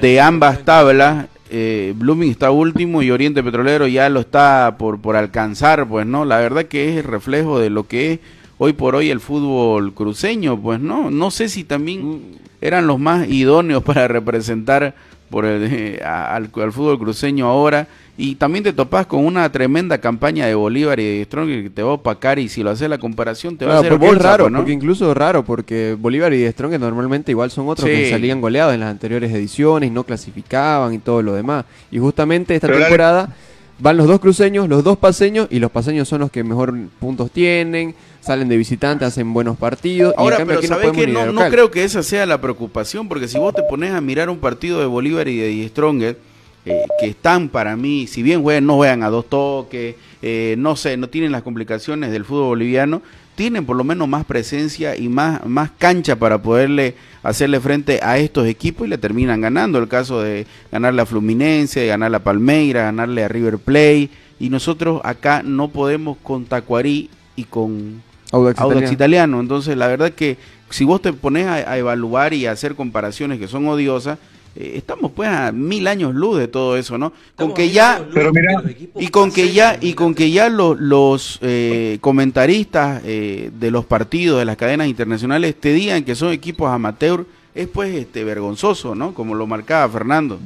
de ambas tablas. Eh, Blooming está último y Oriente Petrolero ya lo está por, por alcanzar, pues, ¿no? La verdad que es el reflejo de lo que es hoy por hoy el fútbol cruceño, pues, ¿no? No sé si también mm. eran los más idóneos para representar por el, eh, al, al fútbol cruceño ahora. Y también te topas con una tremenda campaña de Bolívar y de Strong que te va a opacar y si lo haces la comparación te va a hacer
porque es raro, pues, porque incluso es raro porque Bolívar y de Strong normalmente igual son otros que salían goleados en las anteriores ediciones y no clasificaban y todo lo demás. Y justamente esta temporada van los dos cruceños, los dos paseños, y los paseños son los que mejor puntos tienen, salen de visitantes, hacen buenos partidos. y en
Ahora,
cambio
pero
aquí
sabes que no, no creo que esa sea la preocupación, porque si vos te pones a mirar un partido de Bolívar y de Die Stronger, eh, que están para mí, si bien juegan, no juegan a dos toques, eh, no sé, no tienen las complicaciones del fútbol boliviano, tienen por lo menos más presencia y más, más cancha para poderle hacerle frente a estos equipos y le terminan ganando. El caso de ganarle a Fluminense, de ganarle a Palmeira, ganarle a River Play. Y nosotros acá no podemos con Tacuarí y con
Audax
Audax
Italiano.
Italiano. Entonces, la verdad que si vos te pones a, a evaluar y a hacer comparaciones que son odiosas, eh, estamos pues a mil años luz de todo eso, ¿no? Con que ya
Pero mira,
y con que ya y con que ya lo- los eh, comentaristas eh, de los partidos de las cadenas internacionales te digan que son equipos amateur es pues este vergonzoso, ¿no? Como lo marcaba Fernando.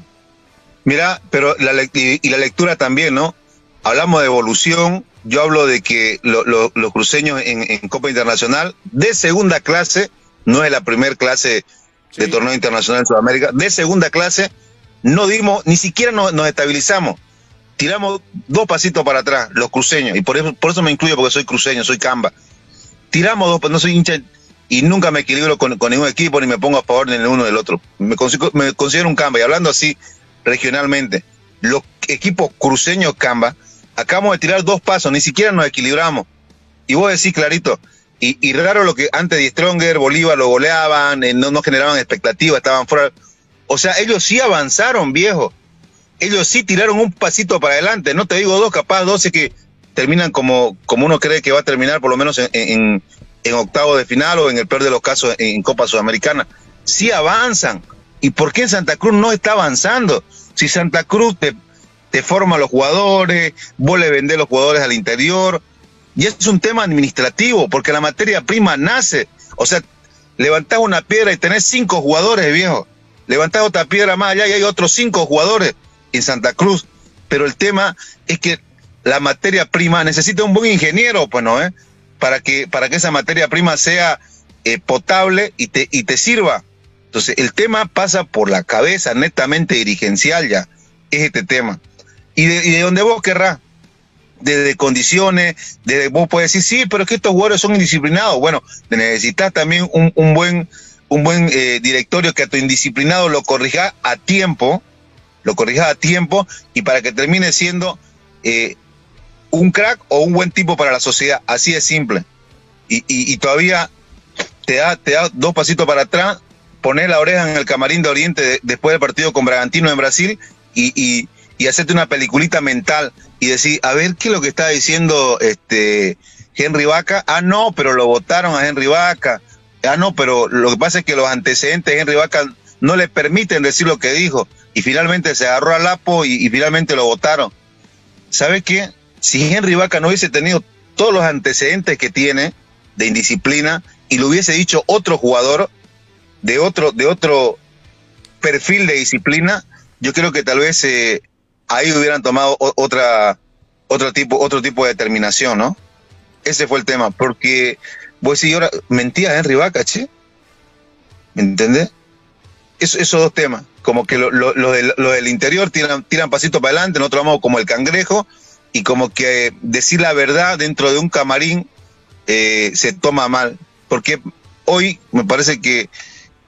Mira, pero la y, y la lectura también, ¿no? Hablamos de evolución, yo hablo de que lo- lo- los cruceños en, en Copa Internacional de segunda clase, no es la primer clase de torneo internacional en Sudamérica, de segunda clase, no dimos, ni siquiera nos, nos estabilizamos. Tiramos dos pasitos para atrás, los cruceños, y por eso, por eso me incluyo porque soy cruceño, soy camba. Tiramos dos, no soy hincha y nunca me equilibro con, con ningún equipo ni me pongo a favor ni del uno del otro. Me consigo- me considero un camba y hablando así regionalmente, los equipos cruceños Camba, acabamos de tirar dos pasos, ni siquiera nos equilibramos. Y vos decís clarito, y, raro lo que antes de Stronger, Bolívar lo goleaban, eh, no, no generaban expectativas, estaban fuera. O sea, ellos sí avanzaron, viejo. Ellos sí tiraron un pasito para adelante. No te digo dos, capaz doce que terminan como, como uno cree que va a terminar, por lo menos en, en, en octavo de final o en el peor de los casos en Copa Sudamericana. Sí avanzan. ¿Y por qué Santa Cruz no está avanzando? Si Santa Cruz te, te forma los jugadores, vos le vendés los jugadores al interior, y es un tema administrativo, porque la materia prima nace. O sea, levantás una piedra y tenés cinco jugadores, viejo. Levantás otra piedra más allá y hay otros cinco jugadores en Santa Cruz. Pero el tema es que la materia prima necesita un buen ingeniero, pues no, ¿eh? Para que, para que esa materia prima sea eh, potable y te, y te sirva. Entonces, el tema pasa por la cabeza netamente dirigencial ya, es este tema. Y de, y de vos querrás, desde condiciones, desde vos puedes decir, sí, pero es que estos jugadores son indisciplinados. Bueno, necesitas también un, un buen, un buen eh, directorio que a tu indisciplinado lo corrija a tiempo, lo corrija a tiempo y para que termine siendo eh, un crack o un buen tipo para la sociedad. Así de simple. Y, y, y todavía te da, te da dos pasitos para atrás, poner la oreja en el camarín de Oriente de- después del partido con Bragantino en Brasil y, y, y hacerte una peliculita mental y decir, a ver qué es lo que está diciendo este Henry Vaca. Ah, no, pero lo votaron a Henry Vaca. Ah, no, pero lo que pasa es que los antecedentes de Henry Vaca no le permiten decir lo que dijo. Y finalmente se agarró al Lapo y, finalmente lo votaron. ¿Sabe qué? Si Henry Vaca no hubiese tenido todos los antecedentes que tiene de indisciplina y lo hubiese dicho otro jugador de otro, de otro perfil de disciplina, yo creo que tal vez eh, ahí hubieran tomado otra, otro tipo, otro tipo de determinación, ¿no? Ese fue el tema, porque vos decís, ahora mentía Henry Vaca, che. ¿Me entendés? Eso- esos dos temas, como que lo, lo- lo del, interior tiran, tiran pasito para adelante, nosotros vamos como el cangrejo, y como que decir la verdad dentro de un camarín eh, se toma mal. Porque hoy me parece que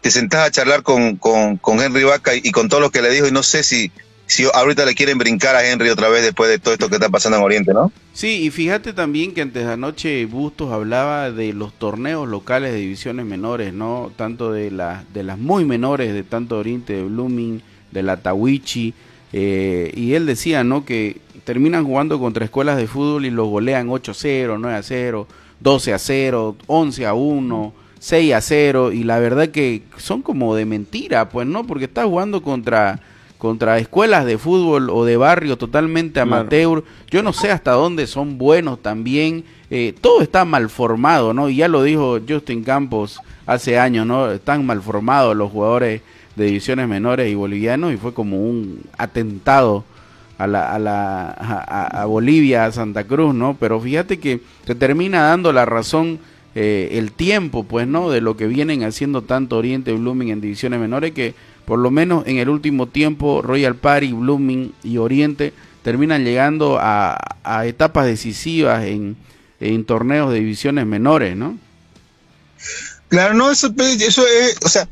te sentás a charlar con, con, con Henry Vaca y, y con todo lo que le dijo, y no sé si, si ahorita le quieren brincar a Henry otra vez después de todo esto que está pasando en Oriente, ¿no?
Sí, y fíjate también que antes de anoche Bustos hablaba de los torneos locales de divisiones menores, ¿no? Tanto de, la, de las muy menores, de tanto Oriente, de Blooming, de la Tawichi, eh, y él decía, ¿no? Que terminan jugando contra escuelas de fútbol y los golean 8-0, 9-0, 12-0, 11-1, 6-0, y la verdad que son como de mentira, pues, ¿no? Porque estás jugando contra contra escuelas de fútbol o de barrio totalmente
Claro.
amateur. Yo no sé hasta dónde son buenos también. Eh, todo está mal formado, ¿no? Y ya lo dijo Justin Campos hace años, ¿no? Están mal formados los jugadores de divisiones menores y bolivianos y fue como un atentado a, la, a, la, a, Bolivia, a Santa Cruz, ¿no? Pero fíjate que te termina dando la razón eh, el tiempo, pues, ¿no? De lo que vienen haciendo tanto Oriente y Blooming en divisiones menores que por lo menos en el último tiempo Royal Party, Blooming y Oriente terminan llegando a, etapas decisivas en, torneos de divisiones menores, ¿no?
Claro, no, eso, eso es, o sea,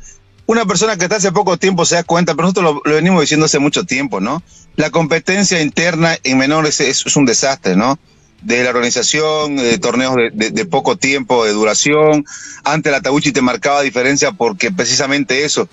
una persona que está hace poco tiempo se da cuenta, pero nosotros lo, venimos diciendo hace mucho tiempo, ¿no? La competencia interna en menores es, un desastre, ¿no? De la organización, de torneos de, de- de poco tiempo, de duración. Antes la Tabuchi te marcaba diferencia porque precisamente eso,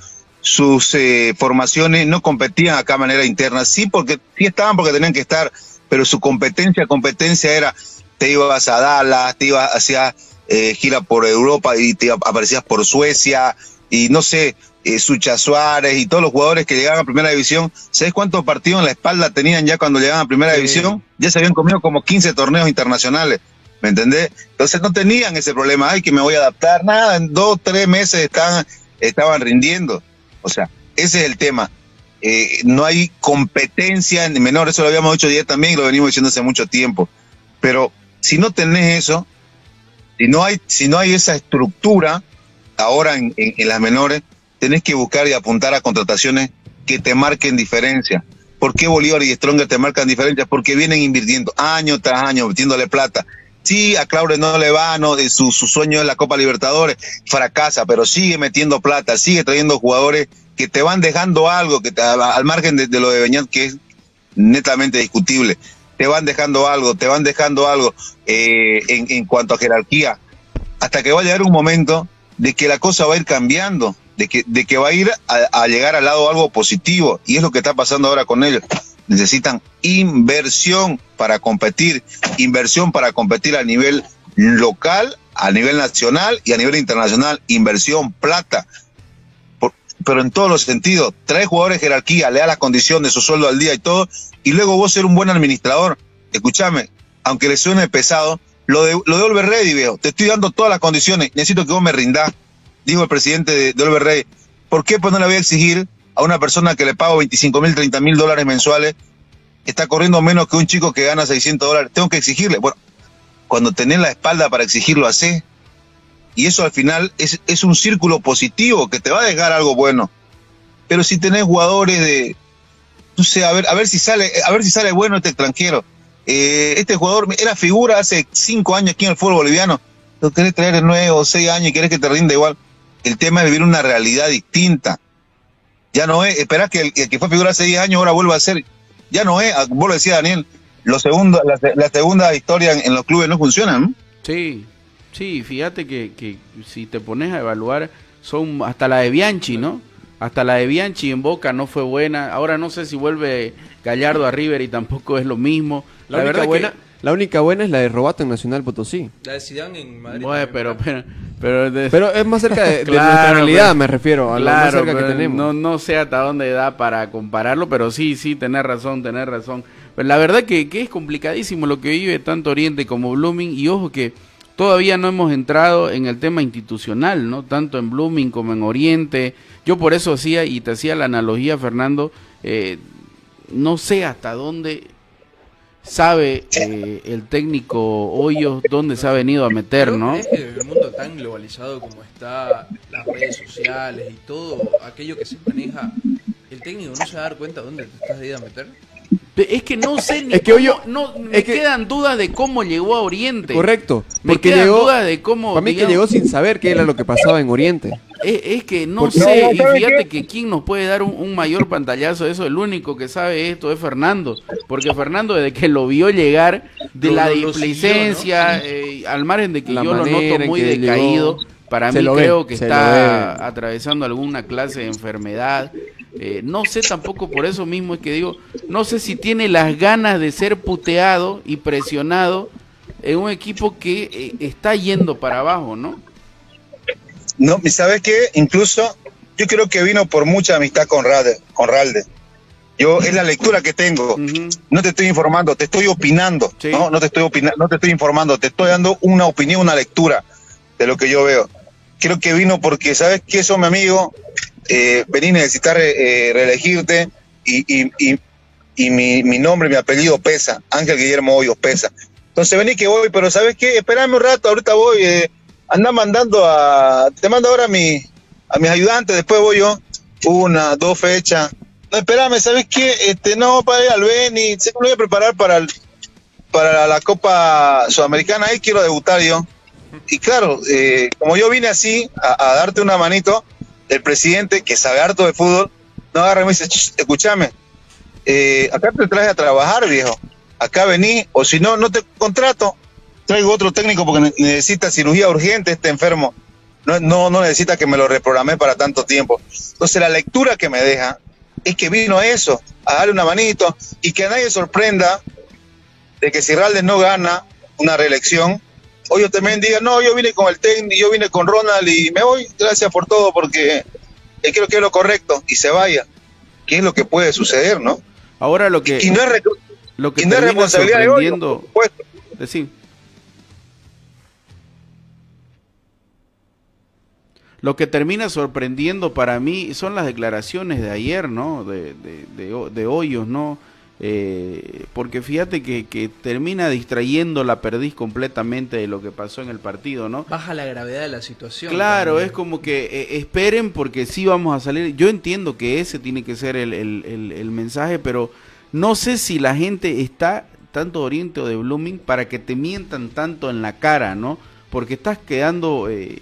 sus eh, formaciones no competían acá de manera interna. Sí, porque sí estaban porque tenían que estar, pero su competencia, competencia era, te ibas a Dallas, te ibas hacia eh, gira por Europa y te aparecías por Suecia y no sé, eh, Sucha Suárez y todos los jugadores que llegaban a primera división, ¿sabes cuántos partidos en la espalda tenían ya cuando llegaban a primera división? Ya se habían comido como 15 torneos internacionales, ¿me entendés? Entonces no tenían ese problema, ay, que me voy a adaptar, nada, en dos, tres meses estaban, estaban rindiendo. O sea, ese es el tema. Eh, no hay competencia en menor, eso lo habíamos dicho ayer también y lo venimos diciendo hace mucho tiempo. Pero si no tenés eso, si no hay, si no hay esa estructura ahora en, las menores, tenés que buscar y apuntar a contrataciones que te marquen diferencia. ¿Por qué Bolívar y Stronger te marcan diferencias? Porque vienen invirtiendo año tras año, metiéndole plata. Sí, a Claure no le va, no, su, su sueño es la Copa Libertadores, fracasa, pero sigue metiendo plata, sigue trayendo jugadores que te van dejando algo, que te- al margen de, lo de Beñat, que es netamente discutible, te van dejando algo, te van dejando algo eh, en, cuanto a jerarquía, hasta que va a llegar un momento de que la cosa va a ir cambiando, de que, de que va a ir a, a llegar al lado algo positivo, y es lo que está pasando ahora con ellos. Necesitan inversión para competir, inversión para competir a nivel local, a nivel nacional y a nivel internacional, inversión, plata, Por- pero en todos los sentidos. Trae jugadores de jerarquía, le da las condiciones, su sueldo al día y todo, y luego vos ser un buen administrador. Escúchame, aunque le suene pesado, lo de, lo de Oliver Ready, viejo, te estoy dando todas las condiciones, necesito que vos me rindas, dijo el presidente de, de Oliver. ¿Por qué pues no le voy a exigir a una persona que le pago 25 mil, 30 mil dólares mensuales, está corriendo menos que un chico que gana 600 dólares? Tengo que exigirle. Bueno, cuando tenés la espalda para exigirlo, hace. Y eso al final es, es un círculo positivo que te va a dejar algo bueno. Pero si tenés jugadores de, no sé, a ver, a ver si sale, a ver si sale bueno este extranjero. Eh, este jugador era figura hace cinco años aquí en el fútbol boliviano. Lo querés traer de nuevo, seis años y querés que te rinda igual. El tema es vivir una realidad distinta. Ya no es, esperás que el, el que fue figura hace 10 años ahora vuelva a ser. Ya no es, ah, vos lo decías Daniel, lo segundo, la, la segunda historia en, en los clubes no funcionan. ¿no?
Sí, sí, fíjate que, que si te pones a evaluar, son hasta la de Bianchi, ¿no? Hasta la de Bianchi en Boca no fue buena. Ahora no sé si vuelve Gallardo a River y tampoco es lo mismo.
La, única
verdad
buena,
que,
la única buena es la de Robato en Nacional Potosí.
La de Zidane en Madrid.
Bueno,
también,
pero, pero, pero, de-
Pero es más cerca de, de
Claro,
nuestra realidad,
pero-
me refiero, a lo más
Claro,
cerca que tenemos.
No, no sé hasta dónde da para compararlo, pero sí, sí, tenés razón, tenés razón. Pero la verdad que, que es complicadísimo lo que vive tanto Oriente como Blooming y ojo que todavía no hemos entrado en el tema institucional, ¿no? Tanto en Blooming como en Oriente. Yo por eso hacía y te hacía la analogía, Fernando, eh, no sé hasta dónde sabe eh, el técnico Hoyos dónde se ha venido a meter, ¿no?
Es que en el mundo tan globalizado como está, las redes sociales y todo aquello que se maneja, el técnico no se va a dar cuenta dónde te estás de ir a meter.
Es que no sé ni
Es que
cómo-
Hoyo-
no, me
es que-
quedan dudas de cómo llegó a Oriente.
Correcto,
Me
porque
quedan
llegó,
dudas de cómo,
para mí que llegó sin saber qué era lo que pasaba en Oriente.
Es, es que no
Porque-
sé, y
¿sabe
fíjate que quién nos puede dar un, un mayor pantallazo de eso, el único que sabe esto es Fernando, porque Fernando desde que lo vio llegar de
Lo-
la displicencia, eh, al margen de que
La
yo lo noto muy decaído,
llegó.
para mí
lo ve,
creo que está
ve.
atravesando alguna clase de enfermedad. Eh, no sé tampoco por eso mismo es que digo, no sé si tiene las ganas de ser puteado y presionado en un equipo que eh, está yendo para abajo, ¿no?
No, ¿y sabes qué? Incluso yo creo que vino por mucha amistad con Ralde. Con Ralde. Yo es la lectura que tengo. No te estoy informando, te estoy opinando.
Sí.
No, no te estoy opinando, no te estoy informando, te estoy dando una opinión, una lectura de lo que yo veo. Creo que vino porque sabes que eso, mi amigo, eh, vení a necesitar eh, reelegirte y, y, y, y mi, mi nombre, mi apellido pesa. Ángel Guillermo Hoyos pesa. Entonces vení que voy, pero ¿sabes qué? Espérame un rato, ahorita voy. Eh, anda mandando a. Te mando ahora a, mi, a mis ayudantes, después voy yo. Una, dos fechas. no, espérame, ¿sabes qué? Este, no, para ir al Beni, se me voy a preparar para, el- para la Copa Sudamericana, ahí quiero debutar yo. Y claro, eh, como yo vine así a, darte una manito, el presidente, que sabe harto de fútbol, no agarra y me dice, "Ch, escúchame, eh, acá te traje a trabajar, viejo. Acá vení, o si no, no te contrato. Traigo otro técnico porque ne- necesita cirugía urgente este enfermo. No, no, no necesita que me lo reprogramé para tanto tiempo. Entonces la lectura que me deja es que vino a eso, a darle una manito y que a nadie sorprenda de que si Raldes no gana una reelección, hoy yo también diga, no, yo vine con el técnico, yo vine con Ronald y me voy, gracias por todo porque eh, creo que es lo correcto y se vaya. ¿Qué es lo que puede suceder, no?
Ahora lo que,
Y no es,
lo que
y no es responsabilidad de hoy, por supuesto.
Decí. Lo que termina sorprendiendo para mí son las declaraciones de ayer, ¿no? De, de, de, Ho- de Hoyos, ¿no? Eh, porque fíjate que, que termina distrayendo la perdiz completamente de lo que pasó en el partido, ¿no?
Baja la gravedad de la situación.
Claro,
también.
es como que eh, esperen porque sí vamos a salir. Yo entiendo que ese tiene que ser el, el- el- el mensaje, pero no sé si la gente está tanto de Oriente o de Blooming para que te mientan tanto en la cara, ¿no? Porque estás quedando eh,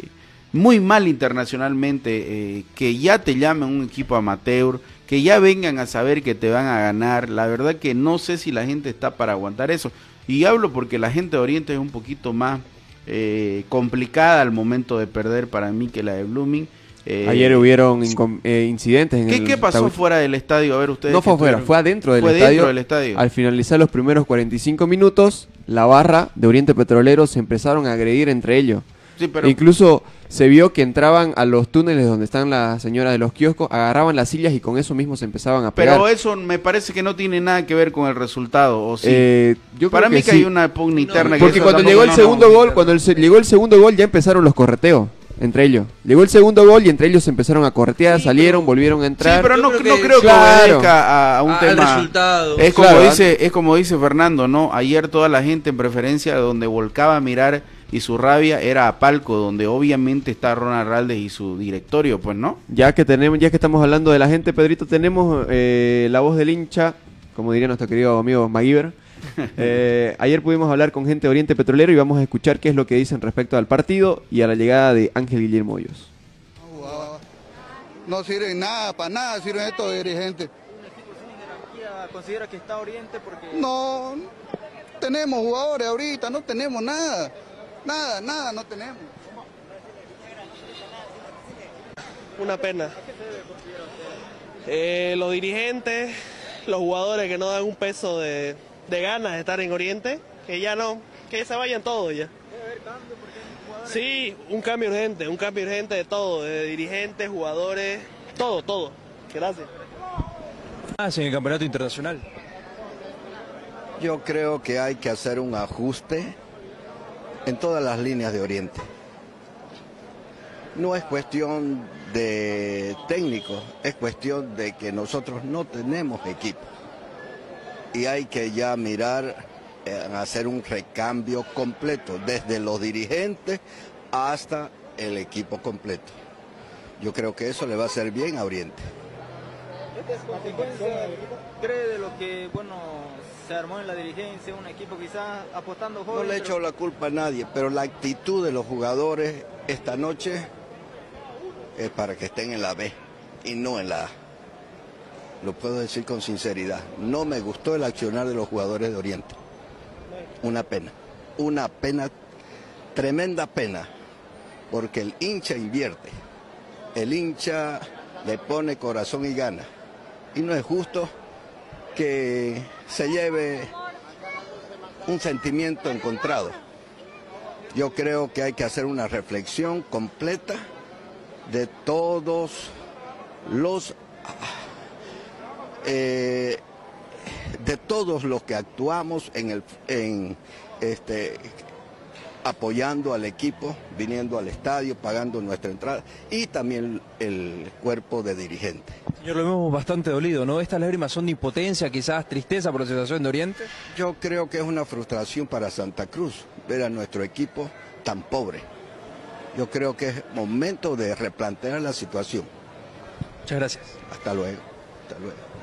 muy mal internacionalmente, eh, que ya te llamen un equipo amateur, que ya vengan a saber que te van a ganar. La verdad que no sé si la gente está para aguantar eso. Y hablo porque la gente de Oriente es un poquito más eh, complicada al momento de perder para mí que la de Blooming. Eh,
Ayer hubieron eh, incidentes en
¿Qué,
el
qué pasó fuera del estadio? A ver, ustedes.
No fue afuera,
estuvieron-
fue adentro del
Fue
estadio.
dentro del estadio.
Al finalizar los primeros 45 minutos, la barra de Oriente Petrolero se empezaron a agredir entre ellos.
Sí, pero-
Incluso se vio que entraban a los túneles donde están las señoras de los kioscos, agarraban las sillas y con eso mismo se empezaban a pegar.
Pero eso me parece que no tiene nada que ver con el resultado, ¿o sí?
Eh, yo
Para
creo
mí que,
sí.
hay una pugna interna. que
Porque cuando llegó el
no-
segundo
no-
gol, cuando el se- llegó el segundo gol ya empezaron los correteos entre ellos. Llegó el segundo gol y entre ellos se empezaron a corretear, salieron, volvieron a
Sí,
entrar.
pero no, no
creo que-
creo que
Claro.
obedezca a, a un
Al
tema.
resultado.
Es como
Claro,
dice, es como dice Fernando, ¿no? Ayer toda la gente en preferencia donde volcaba a mirar y su rabia era a Palco, donde obviamente está Ronald Raldes y su directorio, pues, ¿no?
Ya que tenemos, ya que estamos hablando de la gente, Pedrito, tenemos eh, la voz del hincha, como diría nuestro querido amigo Maguiber. Eh, ayer pudimos hablar con gente de Oriente Petrolero y vamos a escuchar qué es lo que dicen respecto al partido y a la llegada de Ángel Guillermo Hoyos.
No sirven nada, para nada sirven estos dirigentes.
¿Considera que está Oriente porque
No, tenemos jugadores ahorita, no tenemos nada. Nada, nada, no tenemos.
Una pena. Eh, los dirigentes, los jugadores que no dan un peso de, de ganas de estar en Oriente, que ya no, que se vayan todos ya. Sí, un cambio urgente, un cambio urgente de todo, de dirigentes, jugadores, todo, todo. Gracias.
Más en el campeonato internacional.
Yo creo que hay que hacer un ajuste en todas las líneas de Oriente. No es cuestión de técnico, es cuestión de que nosotros no tenemos equipo. Y hay que ya mirar eh, hacer un recambio completo, desde los dirigentes hasta el equipo completo. Yo creo que eso le va a hacer bien a Oriente.
¿Esta es consecuencia, cree de lo que, bueno, se armó en la dirigencia, un equipo quizás apostando
No
joven?
le
pero-
echo la culpa a nadie, pero la actitud de los jugadores esta noche es para que estén en la B y no en la A. Lo puedo decir con sinceridad. No me gustó el accionar de los jugadores de Oriente. Una pena. Una pena, tremenda pena. Porque el hincha invierte. El hincha le pone corazón y gana. Y no es justo que se lleve un sentimiento encontrado. Yo creo que hay que hacer una reflexión completa de todos los eh, de todos los que actuamos en el en este apoyando al equipo, viniendo al estadio, pagando nuestra entrada y también el cuerpo de dirigentes.
Señor, lo vemos bastante dolido, ¿no? Estas lágrimas son de impotencia, quizás tristeza por la situación de Oriente.
Yo creo que es una frustración para Santa Cruz ver a nuestro equipo tan pobre. Yo creo que es momento de replantear la situación.
Muchas gracias.
Hasta luego. Hasta luego.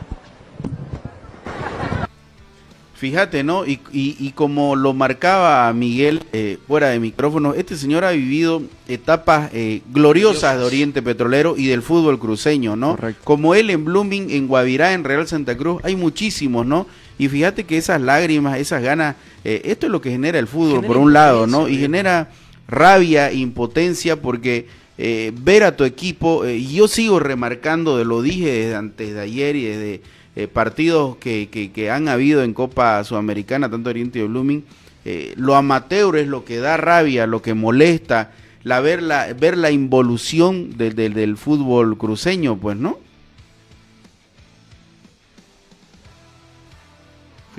Fíjate, ¿no? Y, y- y como lo marcaba Miguel eh, fuera de micrófono, este señor ha vivido etapas eh, gloriosas de Oriente Petrolero y del fútbol cruceño, ¿no? Como él en Blooming, en Guavirá, en Real Santa Cruz, hay muchísimos, ¿no? Y fíjate que esas lágrimas, esas ganas, eh, esto es lo que genera el fútbol,
Genera
por un lado, ¿no? Y genera rabia, impotencia, porque eh, ver a tu equipo, eh, y yo sigo remarcando, de lo dije desde antes de ayer y desde eh, partidos que, que- han habido en Copa Sudamericana, tanto Oriente y Blooming, eh, lo amateur es lo que da rabia, lo que molesta, la ver la, ver la involución de- de- del fútbol cruceño, pues, ¿no?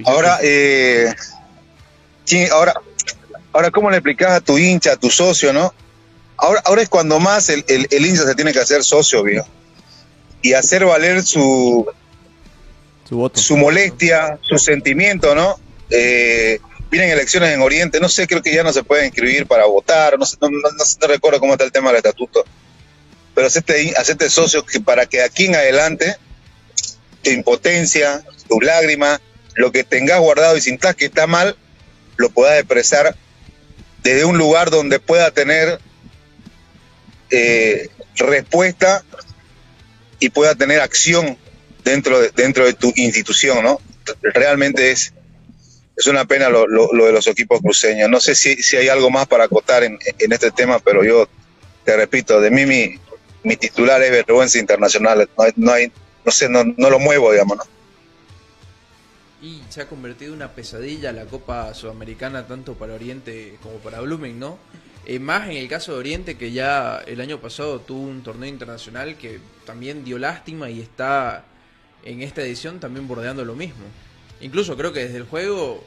Ahora, eh, sí, ahora, ahora, ¿cómo le explicas a tu hincha, a tu socio, no? Ahora, ahora es cuando más el, el- el hincha se tiene que hacer socio, viejo. Y hacer valer su,
su,
molestia, su sentimiento, ¿no? Eh, vienen elecciones en Oriente, no sé, creo que ya no se puede inscribir para votar, no, sé, no, no- recuerdo cómo está el tema del estatuto. Pero hacerte, hacerte socio que para que aquí en adelante tu impotencia, tus lágrimas, lo que tengas guardado y sintas que está mal, lo puedas expresar desde un lugar donde pueda tener eh, respuesta y pueda tener acción dentro de, dentro de tu institución, ¿no? Realmente es, es una pena lo, lo- lo de los equipos cruceños. No sé si, si hay algo más para acotar en, en este tema, pero yo te repito, de mí mi, mi titular es vergüenza internacional. No, no hay, no sé, no, no lo muevo, digamos, ¿no?
Y se ha convertido una pesadilla la Copa Sudamericana tanto para Oriente como para Blooming, ¿no? Eh, más en el caso de Oriente que ya el año pasado tuvo un torneo internacional que también dio lástima y está en esta edición también bordeando lo mismo. Incluso creo que desde el juego,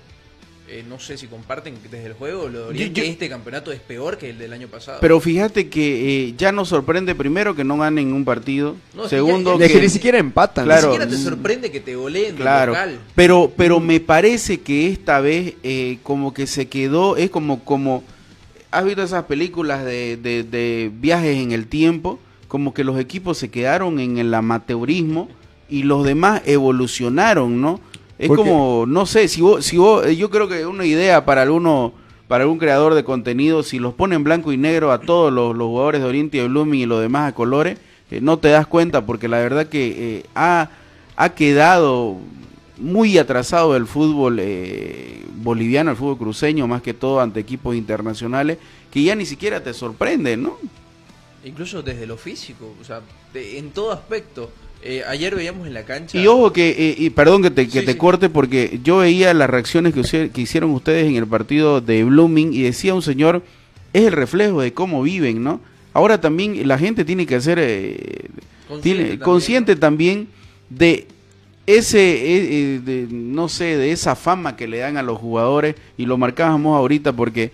eh, no sé si comparten que desde el juego lo
yo-
este campeonato es peor que el del año pasado.
Pero fíjate que eh, ya nos sorprende primero que no ganen un partido,
No, es que
segundo
ya-
que,
que ni
siquiera empatan.
Claro,
Ni siquiera te sorprende que te goleen
Claro,
local.
pero pero me parece que esta vez eh, como que se quedó, es como como has visto esas películas de, de- de viajes en el tiempo, como que los equipos se quedaron en el amateurismo y los demás evolucionaron, ¿no? Es
Porque-
como no sé si vos si vos eh, yo creo que una idea para alguno para algún creador de contenido si los pone en blanco y negro a todos los, los jugadores de Oriente y de Blooming y los demás a colores eh, no te das cuenta porque la verdad que eh, ha ha quedado muy atrasado el fútbol eh, boliviano, el fútbol cruceño, más que todo ante equipos internacionales, que ya ni siquiera te sorprende, ¿no?
Incluso desde lo físico, o sea, de- en todo aspecto. Eh, ayer veíamos en la cancha.
Y ojo que, eh, y perdón que te, que
Sí,
te
sí.
corte, porque yo veía las reacciones que, que hicieron ustedes en el partido de Blooming y decía un señor, es el reflejo de cómo viven, ¿no? Ahora también la gente tiene que ser eh,
Consciente
tiene,
también,
consciente también de ese, de, no sé, de esa fama que le dan a los jugadores y lo marcábamos ahorita porque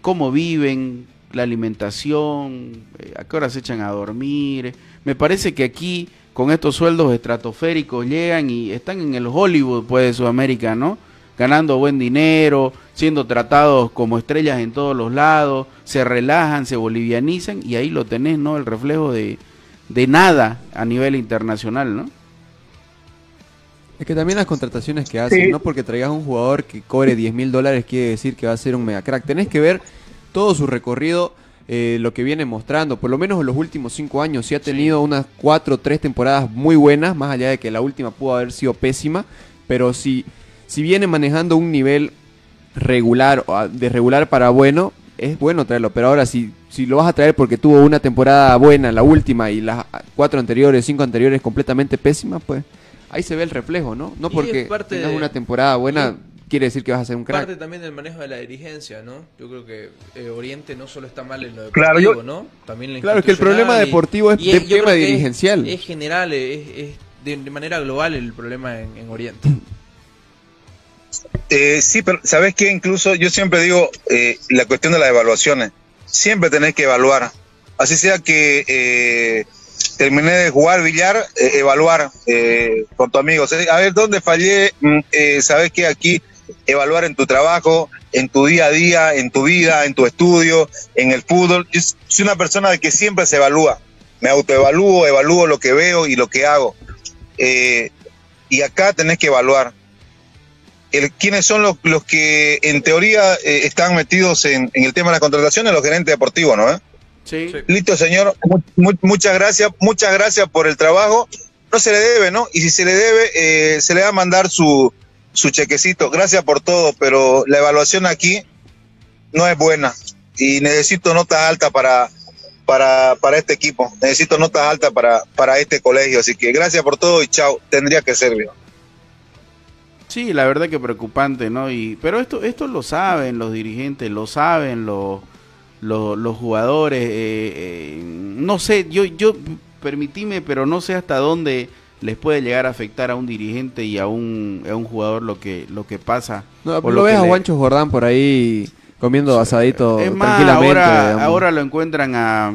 cómo viven, la alimentación, a qué hora se echan a dormir. Me parece que aquí con estos sueldos estratosféricos llegan y están en el Hollywood pues de Sudamérica, ¿no? Ganando buen dinero, siendo tratados como estrellas en todos los lados, se relajan, se bolivianizan y ahí lo tenés, ¿no? El reflejo de, de nada a nivel internacional, ¿no?
Es que también las contrataciones que hacen,
Sí.
no porque traigas un jugador que cobre 10 mil dólares quiere decir que va a ser un mega crack. Tenés que ver todo su recorrido, eh, lo que viene mostrando. Por lo menos en los últimos cinco años, sí ha tenido unas cuatro o tres temporadas muy buenas, más allá de que la última pudo haber sido pésima. Pero si, si viene manejando un nivel regular, o a- de regular para bueno, es bueno traerlo. Pero ahora, si, si lo vas a traer porque tuvo una temporada buena, la última, y las cuatro anteriores, cinco anteriores completamente pésimas, pues ahí se ve el reflejo, ¿no? No porque tengas
de-
una temporada buena, quiere decir que vas a ser un crack.
Parte también del manejo de la dirigencia, ¿no? Yo creo que eh, Oriente no solo está mal en lo deportivo,
Claro, yo-
¿no? También en
Claro, es que el problema
y-
deportivo es
y
de-
yo creo
tema
que es-
dirigencial.
Es, general, es, es de, de manera global el problema en, en Oriente.
Eh, sí, pero ¿sabes qué? Incluso yo siempre digo eh, la cuestión de las evaluaciones. Siempre tenés que evaluar. Así sea que eh, terminé de jugar billar, eh, evaluar eh, con tu amigo. O sea, a ver, ¿dónde fallé? Mm, eh, ¿Sabes qué? Aquí evaluar en tu trabajo, en tu día a día, en tu vida, en tu estudio, en el fútbol. Yo soy una persona de que siempre se evalúa. Me autoevalúo, evalúo lo que veo y lo que hago. Eh, y acá tenés que evaluar el, quiénes son los, los que en teoría eh, están metidos en, en el tema de las contrataciones, los gerentes deportivos, ¿no? eh?
Sí.
Listo, señor. Mu- mu- muchas gracias, muchas gracias por el trabajo. No se le debe, ¿no? Y si se le debe, eh, se le va a mandar su, su chequecito. Gracias por todo, pero la evaluación aquí no es buena. Y necesito notas altas para, para, para este equipo. Necesito notas altas para, para este colegio. Así que gracias por todo y chao. Tendría que ser.
Sí, la verdad que preocupante, ¿no? Y, pero esto, esto lo saben los dirigentes, lo saben los, los, los jugadores. eh, eh, no sé, yo, yo, permitime, pero no sé hasta dónde les puede llegar a afectar a un dirigente y a un, a un jugador lo que, lo que pasa.
No,
o
lo ves a
le-
Juancho Jordán por ahí comiendo asadito
Es más,
tranquilamente.
ahora, lo encuentran a,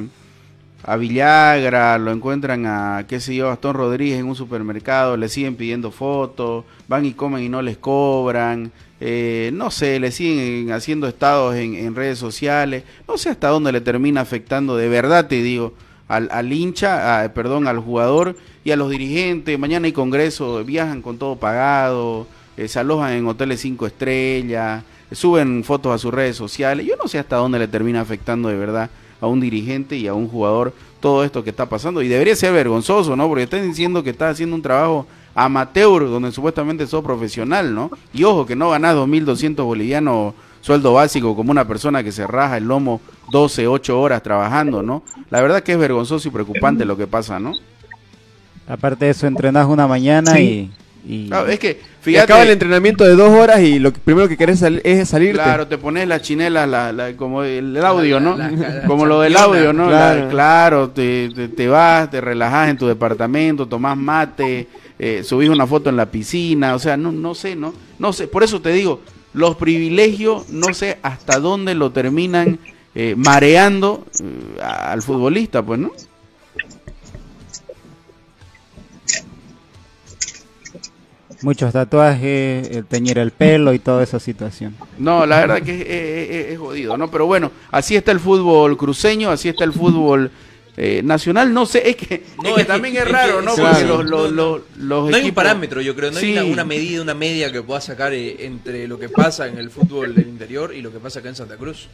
a Villagra, lo encuentran a, qué sé yo, a Gastón Rodríguez en un supermercado, le siguen pidiendo fotos, van y comen y no les cobran, eh, no sé, le siguen haciendo estados en, en redes sociales, no sé hasta dónde le termina afectando, de verdad te digo, al, al hincha, a- perdón, al jugador y a los dirigentes, mañana hay congreso, viajan con todo pagado, eh, se alojan en hoteles cinco estrellas, suben fotos a sus redes sociales. Yo no sé hasta dónde le termina afectando de verdad a un dirigente y a un jugador todo esto que está pasando. Y debería ser vergonzoso, ¿no? Porque están diciendo que estás haciendo un trabajo amateur donde supuestamente sos profesional, ¿no? Y ojo que no ganás 2.200 bolivianos sueldo básico como una persona que se raja el lomo 12, 8 horas trabajando, ¿no? La verdad que es vergonzoso y preocupante lo que pasa, ¿no?
Aparte de eso, entrenás una mañana y, y-
Claro, es que, fíjate,
acaba el entrenamiento de dos horas y lo que- primero que querés sal- es salirte.
Claro, te pones las chinelas, la, la- como el, audio, ¿no?
la- la- la
como lo del audio, ¿no?
Claro.
La- claro, te, te, te vas, te relajas en tu departamento, tomás mate, eh, subís una foto en la piscina, o sea, no, no sé, ¿no? No sé, por eso te digo, los privilegios, no sé hasta dónde lo terminan eh, mareando eh, al futbolista, pues, ¿no?
muchos tatuajes, el teñir el pelo y toda esa situación.
No, la verdad que es, es- es- es jodido, ¿no? Pero bueno, así está el fútbol cruceño, así está el fútbol eh, nacional. No sé, es que,
No,
es que
es que-
también es
es
raro, ¿no?
claro.
Porque los, los, los, los
No hay un parámetro, yo creo, no hay
Sí.
una, una medida, una media que pueda sacar eh, entre lo que pasa en el fútbol del interior y lo que pasa acá en Santa Cruz.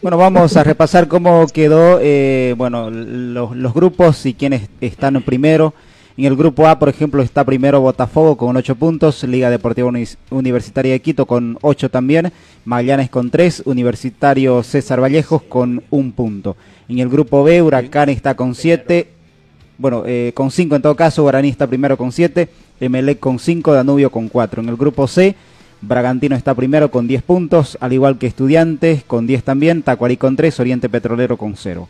Bueno, vamos a repasar cómo quedó, eh, bueno, los, los grupos y quienes están primero. En el grupo A, por ejemplo, está primero Botafogo con 8 puntos, Liga Deportiva Universitaria de Quito con 8 también, Magallanes con 3, Universitario César Vallejos con 1 punto. En el grupo B, Huracán está con 7, bueno, eh, con 5 en todo caso, Guaraní está primero con 7, Emelec con 5, Danubio con 4. En el grupo C, Bragantino está primero con 10 puntos, al igual que Estudiantes con 10 también, Tacuarí con 3, Oriente Petrolero con 0.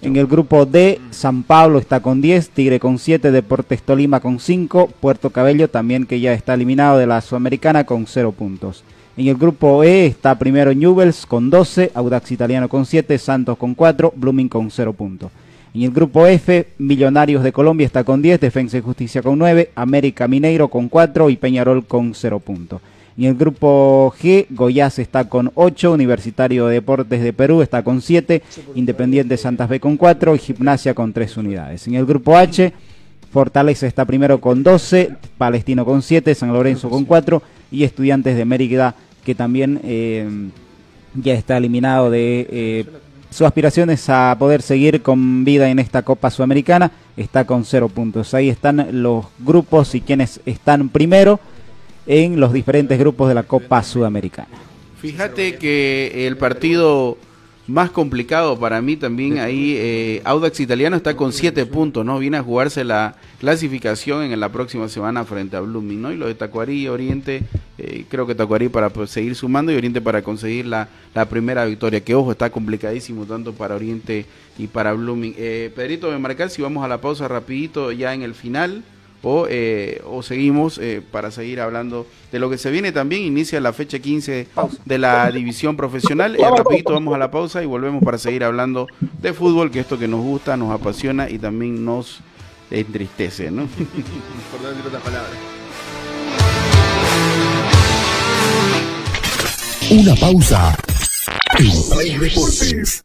En el grupo D, San Pablo está con 10, Tigre con 7, Deportes Tolima con 5, Puerto Cabello también que ya está eliminado de la Sudamericana con 0 puntos. En el grupo E está primero Newells con 12, Audax Italiano con 7, Santos con 4, Blooming con 0 puntos. En el grupo F, Millonarios de Colombia está con 10, Defensa y Justicia con 9, América Mineiro con 4 y Peñarol con 0 puntos. En el grupo G, Goiás está con 8, Universitario de Deportes de Perú está con 7, Independiente Santa Fe con 4 y Gimnasia con 3 unidades. En el grupo H, Fortaleza está primero con 12, Palestino con 7, San Lorenzo con 4 y Estudiantes de Mérida que también eh, ya está eliminado de eh, sus aspiraciones a poder seguir con vida en esta Copa Sudamericana, está con 0 puntos. Ahí están los grupos y quienes están primero en los diferentes grupos de la Copa Sudamericana.
Fíjate que el partido más complicado para mí también ahí, eh, Audax Italiano está con 7 puntos, ¿no? Viene a jugarse la clasificación en la próxima semana frente a Blooming, ¿no? Y lo de Tacuarí Oriente, eh, creo que Tacuarí para pues, seguir sumando y Oriente para conseguir la, la primera victoria, que ojo, está complicadísimo tanto para Oriente y para Blooming. Eh, Pedrito, me marcar si vamos a la pausa rapidito ya en el final o, eh, o seguimos eh, para seguir hablando de lo que se viene también. Inicia la fecha 15 de la división profesional. Eh, rapidito vamos a la pausa y volvemos para seguir hablando de fútbol, que esto que nos gusta, nos apasiona y también nos entristece, ¿no?
Por no decir otras palabras.
Una pausa en Play Deportes.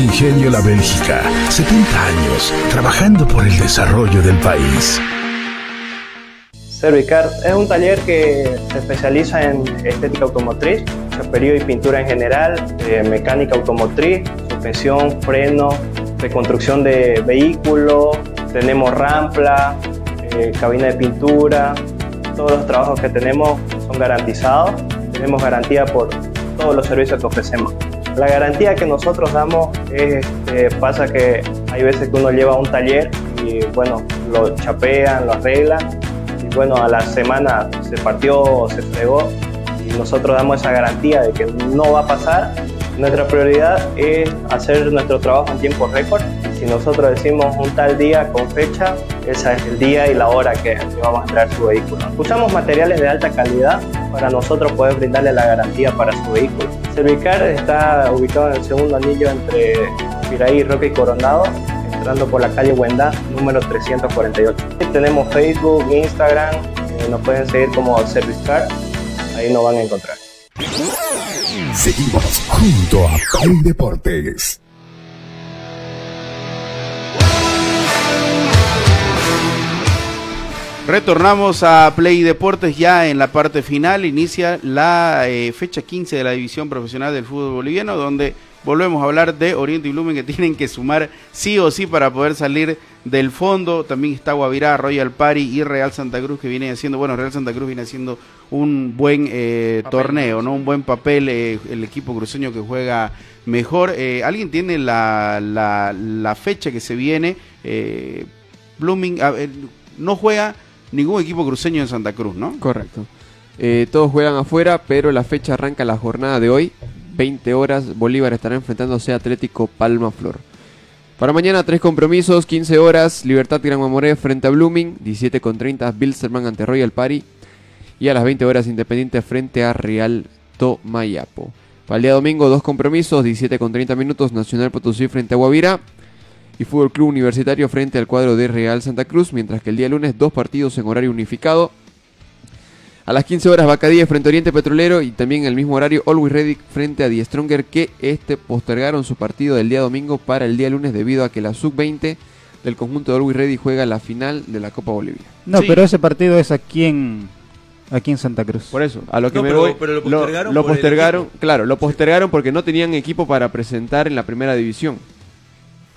Ingenio La Bélgica, 70 años
trabajando por el desarrollo del país.
Servicar es un taller que se especializa en estética automotriz, chaperío y pintura en general, eh, mecánica automotriz, suspensión, freno, reconstrucción de vehículos, tenemos rampla, eh, cabina de pintura, todos los trabajos que tenemos son garantizados, tenemos garantía por todos los servicios que ofrecemos. La garantía que nosotros damos es, este, pasa que hay veces que uno lleva un taller y bueno, lo chapean, lo arreglan y bueno, a la semana se partió se fregó y nosotros damos esa garantía de que no va a pasar. Nuestra prioridad es hacer nuestro trabajo en tiempo récord. Si nosotros decimos un tal día con fecha, ese es el día y la hora que, vamos a entregar su vehículo. Usamos materiales de alta calidad para nosotros poder brindarle la garantía para su vehículo. Servicar está ubicado en el segundo anillo entre Piraí, Roque y Coronado, entrando por la calle Huendá, número 348. Tenemos Facebook, Instagram, eh, nos pueden seguir como Servicar, ahí nos van a encontrar.
Seguimos junto a Play Deportes.
Retornamos a Play Deportes ya en la parte final. Inicia la eh, fecha 15 de la división profesional del fútbol boliviano, donde volvemos a hablar de Oriente y Blumen que tienen que sumar sí o sí para poder salir del fondo. También está Guavirá, Royal Party y Real Santa Cruz que viene haciendo, bueno, Real Santa Cruz viene haciendo un buen eh, torneo, ¿no? Un buen papel, eh, el equipo cruceño que juega mejor. Eh, ¿Alguien tiene la, la, la, fecha que se viene? Eh, Blooming no juega ningún equipo cruceño en Santa Cruz, ¿no?
Correcto. Eh, todos juegan afuera, pero la fecha arranca la jornada de hoy. 20 horas, Bolívar estará enfrentándose a Atlético Palma Flor. Para mañana, tres compromisos: 15 horas, Libertad Gran Mamoré frente a Blooming, 17 con 30, Bilsterman ante Royal Party. Y a las 20 horas, Independiente frente a Real Tomayapo. Para el día domingo, dos compromisos: 17 con 30 minutos, Nacional Potosí frente a Guavira. Y Fútbol Club Universitario frente al cuadro de Real Santa Cruz. Mientras que el día lunes, dos partidos en horario unificado. A las 15 horas Bacadía frente a Oriente Petrolero y también en el mismo horario Always Ready frente a Die Stronger que este postergaron su partido del día domingo para el día lunes debido a que la sub-20 del conjunto de Always Ready juega la final de la Copa Bolivia.
No, sí. pero ese partido es aquí en aquí en Santa Cruz.
Por eso, a lo que
No,
me
pero-
voy,
pero lo postergaron
lo postergaron, claro, lo postergaron porque no tenían equipo para presentar en la primera división.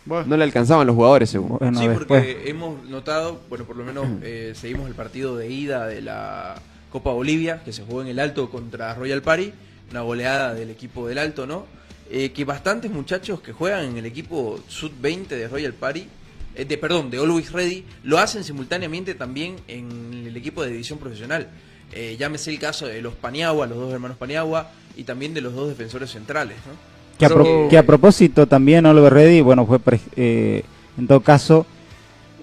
No le alcanzaban los jugadores según.
sí, porque hemos notado, bueno, por lo menos eh, seguimos el partido de ida de la Copa Bolivia, que se jugó en el Alto contra Royal Party, una goleada del equipo del Alto, ¿no? Eh, que bastantes muchachos que juegan en el equipo Sub-20 de Royal Party, eh, de, perdón, de Always Ready, lo hacen simultáneamente también en el equipo de división profesional. Eh, llámese el caso de los Paniagua, los dos hermanos Paniagua, y también de los dos defensores centrales, ¿no?
Que a, pro- que a propósito también Oliver Ready, bueno, fue pre- eh, en todo caso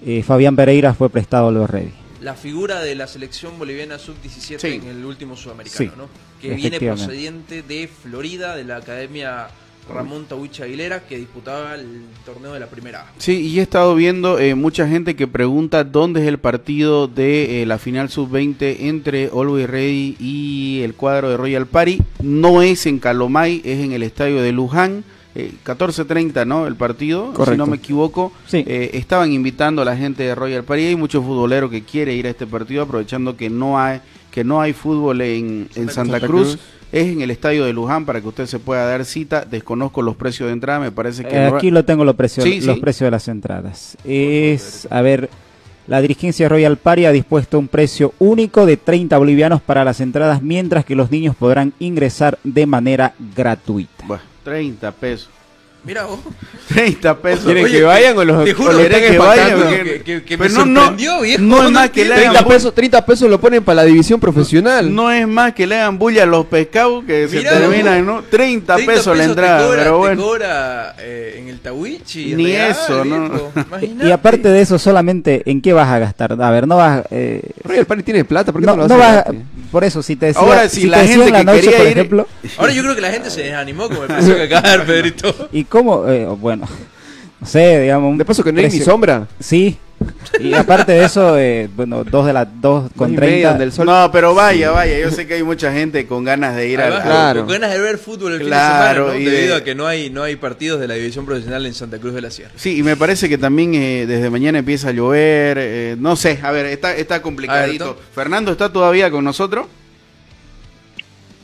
eh, Fabián Pereira fue prestado a Oliver Ready.
la figura de la selección boliviana sub-17
Sí.
en el último sudamericano,
Sí,
¿no? Que viene procediente de Florida, de la Academia Ramón Tahuicha Aguilera, que disputaba el torneo de la primera A.
Sí, y he estado viendo eh, mucha gente que pregunta dónde es el partido de eh, la final sub-20 entre Always Ready y el cuadro de Royal Party. No es en Calomay, es en el estadio de Luján. eh, 14.30, ¿no? El partido, si
Correcto.
no me equivoco. Eh, estaban invitando a la gente de Royal Party. Hay muchos futboleros que quiere ir a este partido, aprovechando que no hay que no hay fútbol en, en Santa,
Santa
Cruz.
Cruz.
Es en el estadio de Luján para que usted se pueda dar cita. Desconozco los precios de entrada, me parece que...
Eh,
no-
aquí lo tengo los precios,
Sí,
los
sí.
precios de las entradas. Es, a ver, la dirigencia Royal Party ha dispuesto un precio único de 30 bolivianos para las entradas, mientras que los niños podrán ingresar de manera gratuita.
Bueno, 30 pesos.
Mira vos.
30 pesos.
¿Quieren
Oye,
que vayan o los,
te juro,
o los
¿querés
están
que vayan?
Que- que- que
Pero
me
no, no,
sorprendió, viejo.
no es
No
más que le hagan
30 pesos, 30 pesos lo ponen para la división profesional.
No es más que le hagan bulla a los pescados que
Mirá,
se terminan, ¿no? 30,
30
pesos la
te
entrada,
cobra-
pero
te
bueno.
cobra, eh, en el Tawichi.
Ni
real,
eso, ¿no?
Imagínate.
Y aparte de eso, solamente ¿en qué vas a gastar? A ver, no vas... Eh,
Royal Party tiene plata, ¿por qué
no,
no, lo
no vas-
gratis?
por eso, si te decía,
Ahora, si la
te decía
gente
en la
que
noche,
quería
por
ir-
ejemplo...
Ahora yo creo que la gente se desanimó con el precio que acaba de dar Pedrito.
¿Y cómo? Eh, bueno, no sé, digamos... un
De paso que no hay ni sombra.
Sí. Y aparte de eso, eh, bueno, dos de las dos con 30.
del sol.
No, pero vaya, vaya. Yo sé que hay mucha gente con ganas de ir a
Además,
Claro.
con ganas de ver fútbol el
Claro,
fin de semana, ¿no?
de-
debido a que no hay, no hay partidos de la división profesional en Santa Cruz de la Sierra.
Sí, y me parece que también eh, desde mañana empieza a llover. eh, no sé, a ver, está, está complicadito.
Ver,
Fernando, ¿está todavía con nosotros?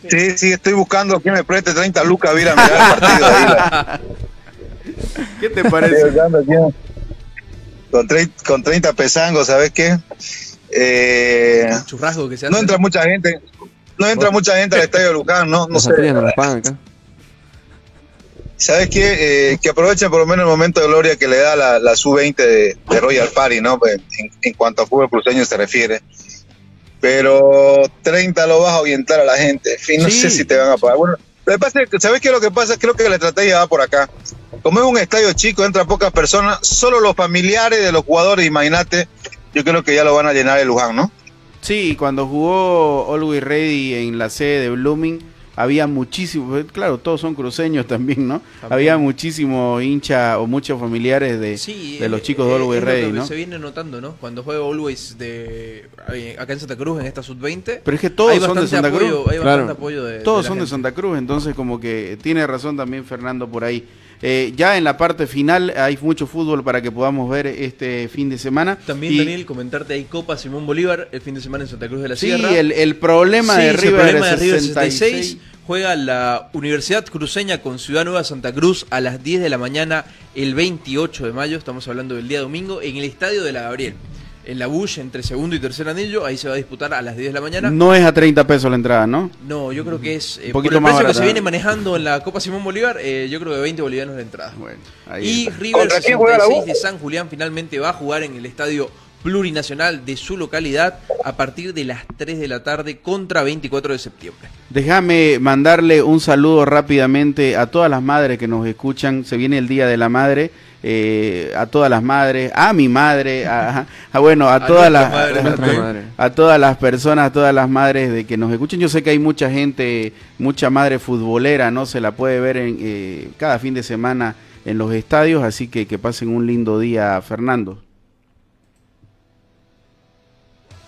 Sí, sí, estoy buscando que me preste 30 lucas a ir a mirar el partido de ahí. la-
¿Qué te
Estoy
parece?
Con, con 30 pesangos, ¿sabes qué? Eh,
churrasco que se hace.
no entra mucha gente. No entra mucha gente al estadio de Luján, ¿no? No sé.
pagan acá.
¿Sabes qué? Eh, que aprovechen por lo menos el momento de gloria que le da la, la sub-20 de, de Royal Party, ¿no? Pues, En, en cuanto a fútbol cruceño se refiere. Pero 30 lo vas a orientar a la gente. En fin, no
Sí.
sé si te van a pagar. Bueno, lo que pasa es que, ¿sabes qué es lo que pasa? Creo que la estrategia va por acá. Como es un estadio chico, entran pocas personas, solo los familiares de los jugadores, imagínate, yo creo que ya lo van a llenar el Luján, ¿no?
Sí, cuando jugó Always Ready en la sede de Blooming, había muchísimos, claro, todos son cruceños también, ¿no? Había muchísimos hinchas o muchos familiares de,
Sí,
de los
eh,
chicos de
eh,
Always
lo
Ready, ¿no?
Se viene notando, ¿no? Cuando juega Always de eh, acá en Santa Cruz en esta sub-20.
Pero es que todos
hay
son de
bastante
Santa
apoyo-
Cruz.
Hay
Claro.
bastante apoyo de
Todos
de
son de. Santa Cruz, entonces como que tiene razón también Fernando por ahí. Eh, ya en la parte final hay mucho fútbol para que podamos ver este fin de semana.
También,
Y-
Daniel, comentarte, hay Copa Simón Bolívar el fin de semana en Santa Cruz de la
Sí,
Sierra.
el, el problema
Sí,
de
el
River,
problema de River
66.
66 juega la Universidad Cruceña con Ciudad Nueva Santa Cruz a las 10 de la mañana el 28 de mayo, estamos hablando del día domingo, en el estadio de la Gabriel. En la Bush, entre segundo y tercer anillo, ahí se va a disputar a las 10 de la mañana.
No es a 30 pesos la entrada, ¿no?
No, yo creo que es. eh,
Un
por
poquito
el
más
precio que
barata.
se viene manejando en la Copa Simón Bolívar, eh, yo creo que 20 bolivianos la entrada.
Bueno, ahí
y
está.
River
¿Contra quién juega la
66
U?
de San Julián finalmente va a jugar en el estadio plurinacional de su localidad a partir de las 3 de la tarde contra 24 de septiembre.
Déjame mandarle un saludo rápidamente a todas las madres que nos escuchan. Se viene el Día de la Madre. eh, a todas las madres, a mi madre, a, a- bueno, a,
A
todas las
madre
a,
también. madre.
a todas las personas, a todas las madres de que nos escuchen. Yo sé que hay mucha gente, mucha madre futbolera, no se la puede ver en, eh, cada fin de semana en los estadios, así que que pasen un lindo día, Fernando.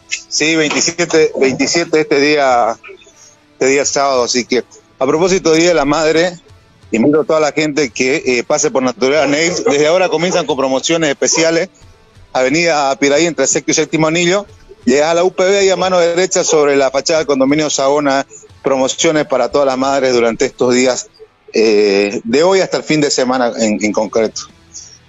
Sí, 27, 27 este día, este día sábado, así que a propósito Día de la Madre, invito a toda la gente que eh, pase por Natural Nails. Desde ahora comienzan con promociones especiales. Avenida Piraí entre sexto y séptimo anillo. Llegas a la UPB y a mano derecha sobre la fachada del condominio Saona, promociones para todas las madres durante estos días, eh, de hoy hasta el fin de semana en, en concreto.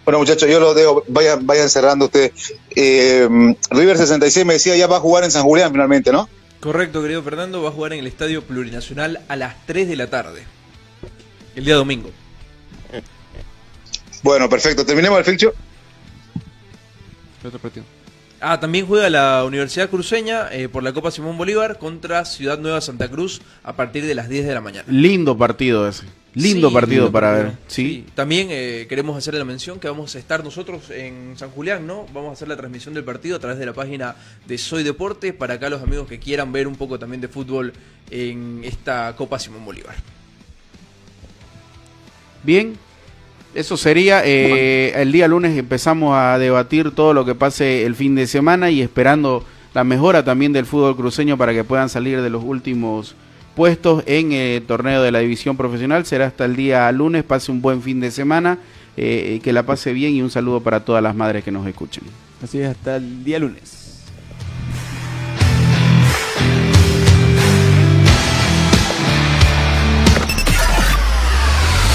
Bueno, muchachos, yo lo dejo, vayan, vayan cerrando ustedes. Eh, River 66 me decía, ya va a jugar en San Julián finalmente, ¿no?
Correcto, querido Fernando, va a jugar en el estadio plurinacional a las 3 de la tarde. El día domingo.
Bueno, perfecto. Terminemos el fixture.
Otro partido.
Ah, también juega la Universidad Cruceña eh, por la Copa Simón Bolívar contra Ciudad Nueva Santa Cruz a partir de las 10 de la mañana.
Lindo partido ese. Lindo
Sí,
partido
lindo
para
partido.
ver. Sí.
También eh, queremos hacerle la mención que vamos a estar nosotros en San Julián, ¿no? Vamos a hacer la transmisión del partido a través de la página de Soy Deporte para acá los amigos que quieran ver un poco también de fútbol en esta Copa Simón Bolívar.
Bien, eso sería. eh, el día lunes empezamos a debatir todo lo que pase el fin de semana y esperando la mejora también del fútbol cruceño para que puedan salir de los últimos puestos en el torneo de la división profesional. Será hasta el día lunes. Pase un buen fin de semana. eh, que la pase bien y un saludo para todas las madres que nos escuchen.
Así es, hasta el día lunes.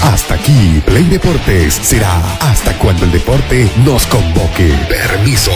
Hasta aquí, Play Deportes será hasta cuando el deporte nos convoque. Permiso.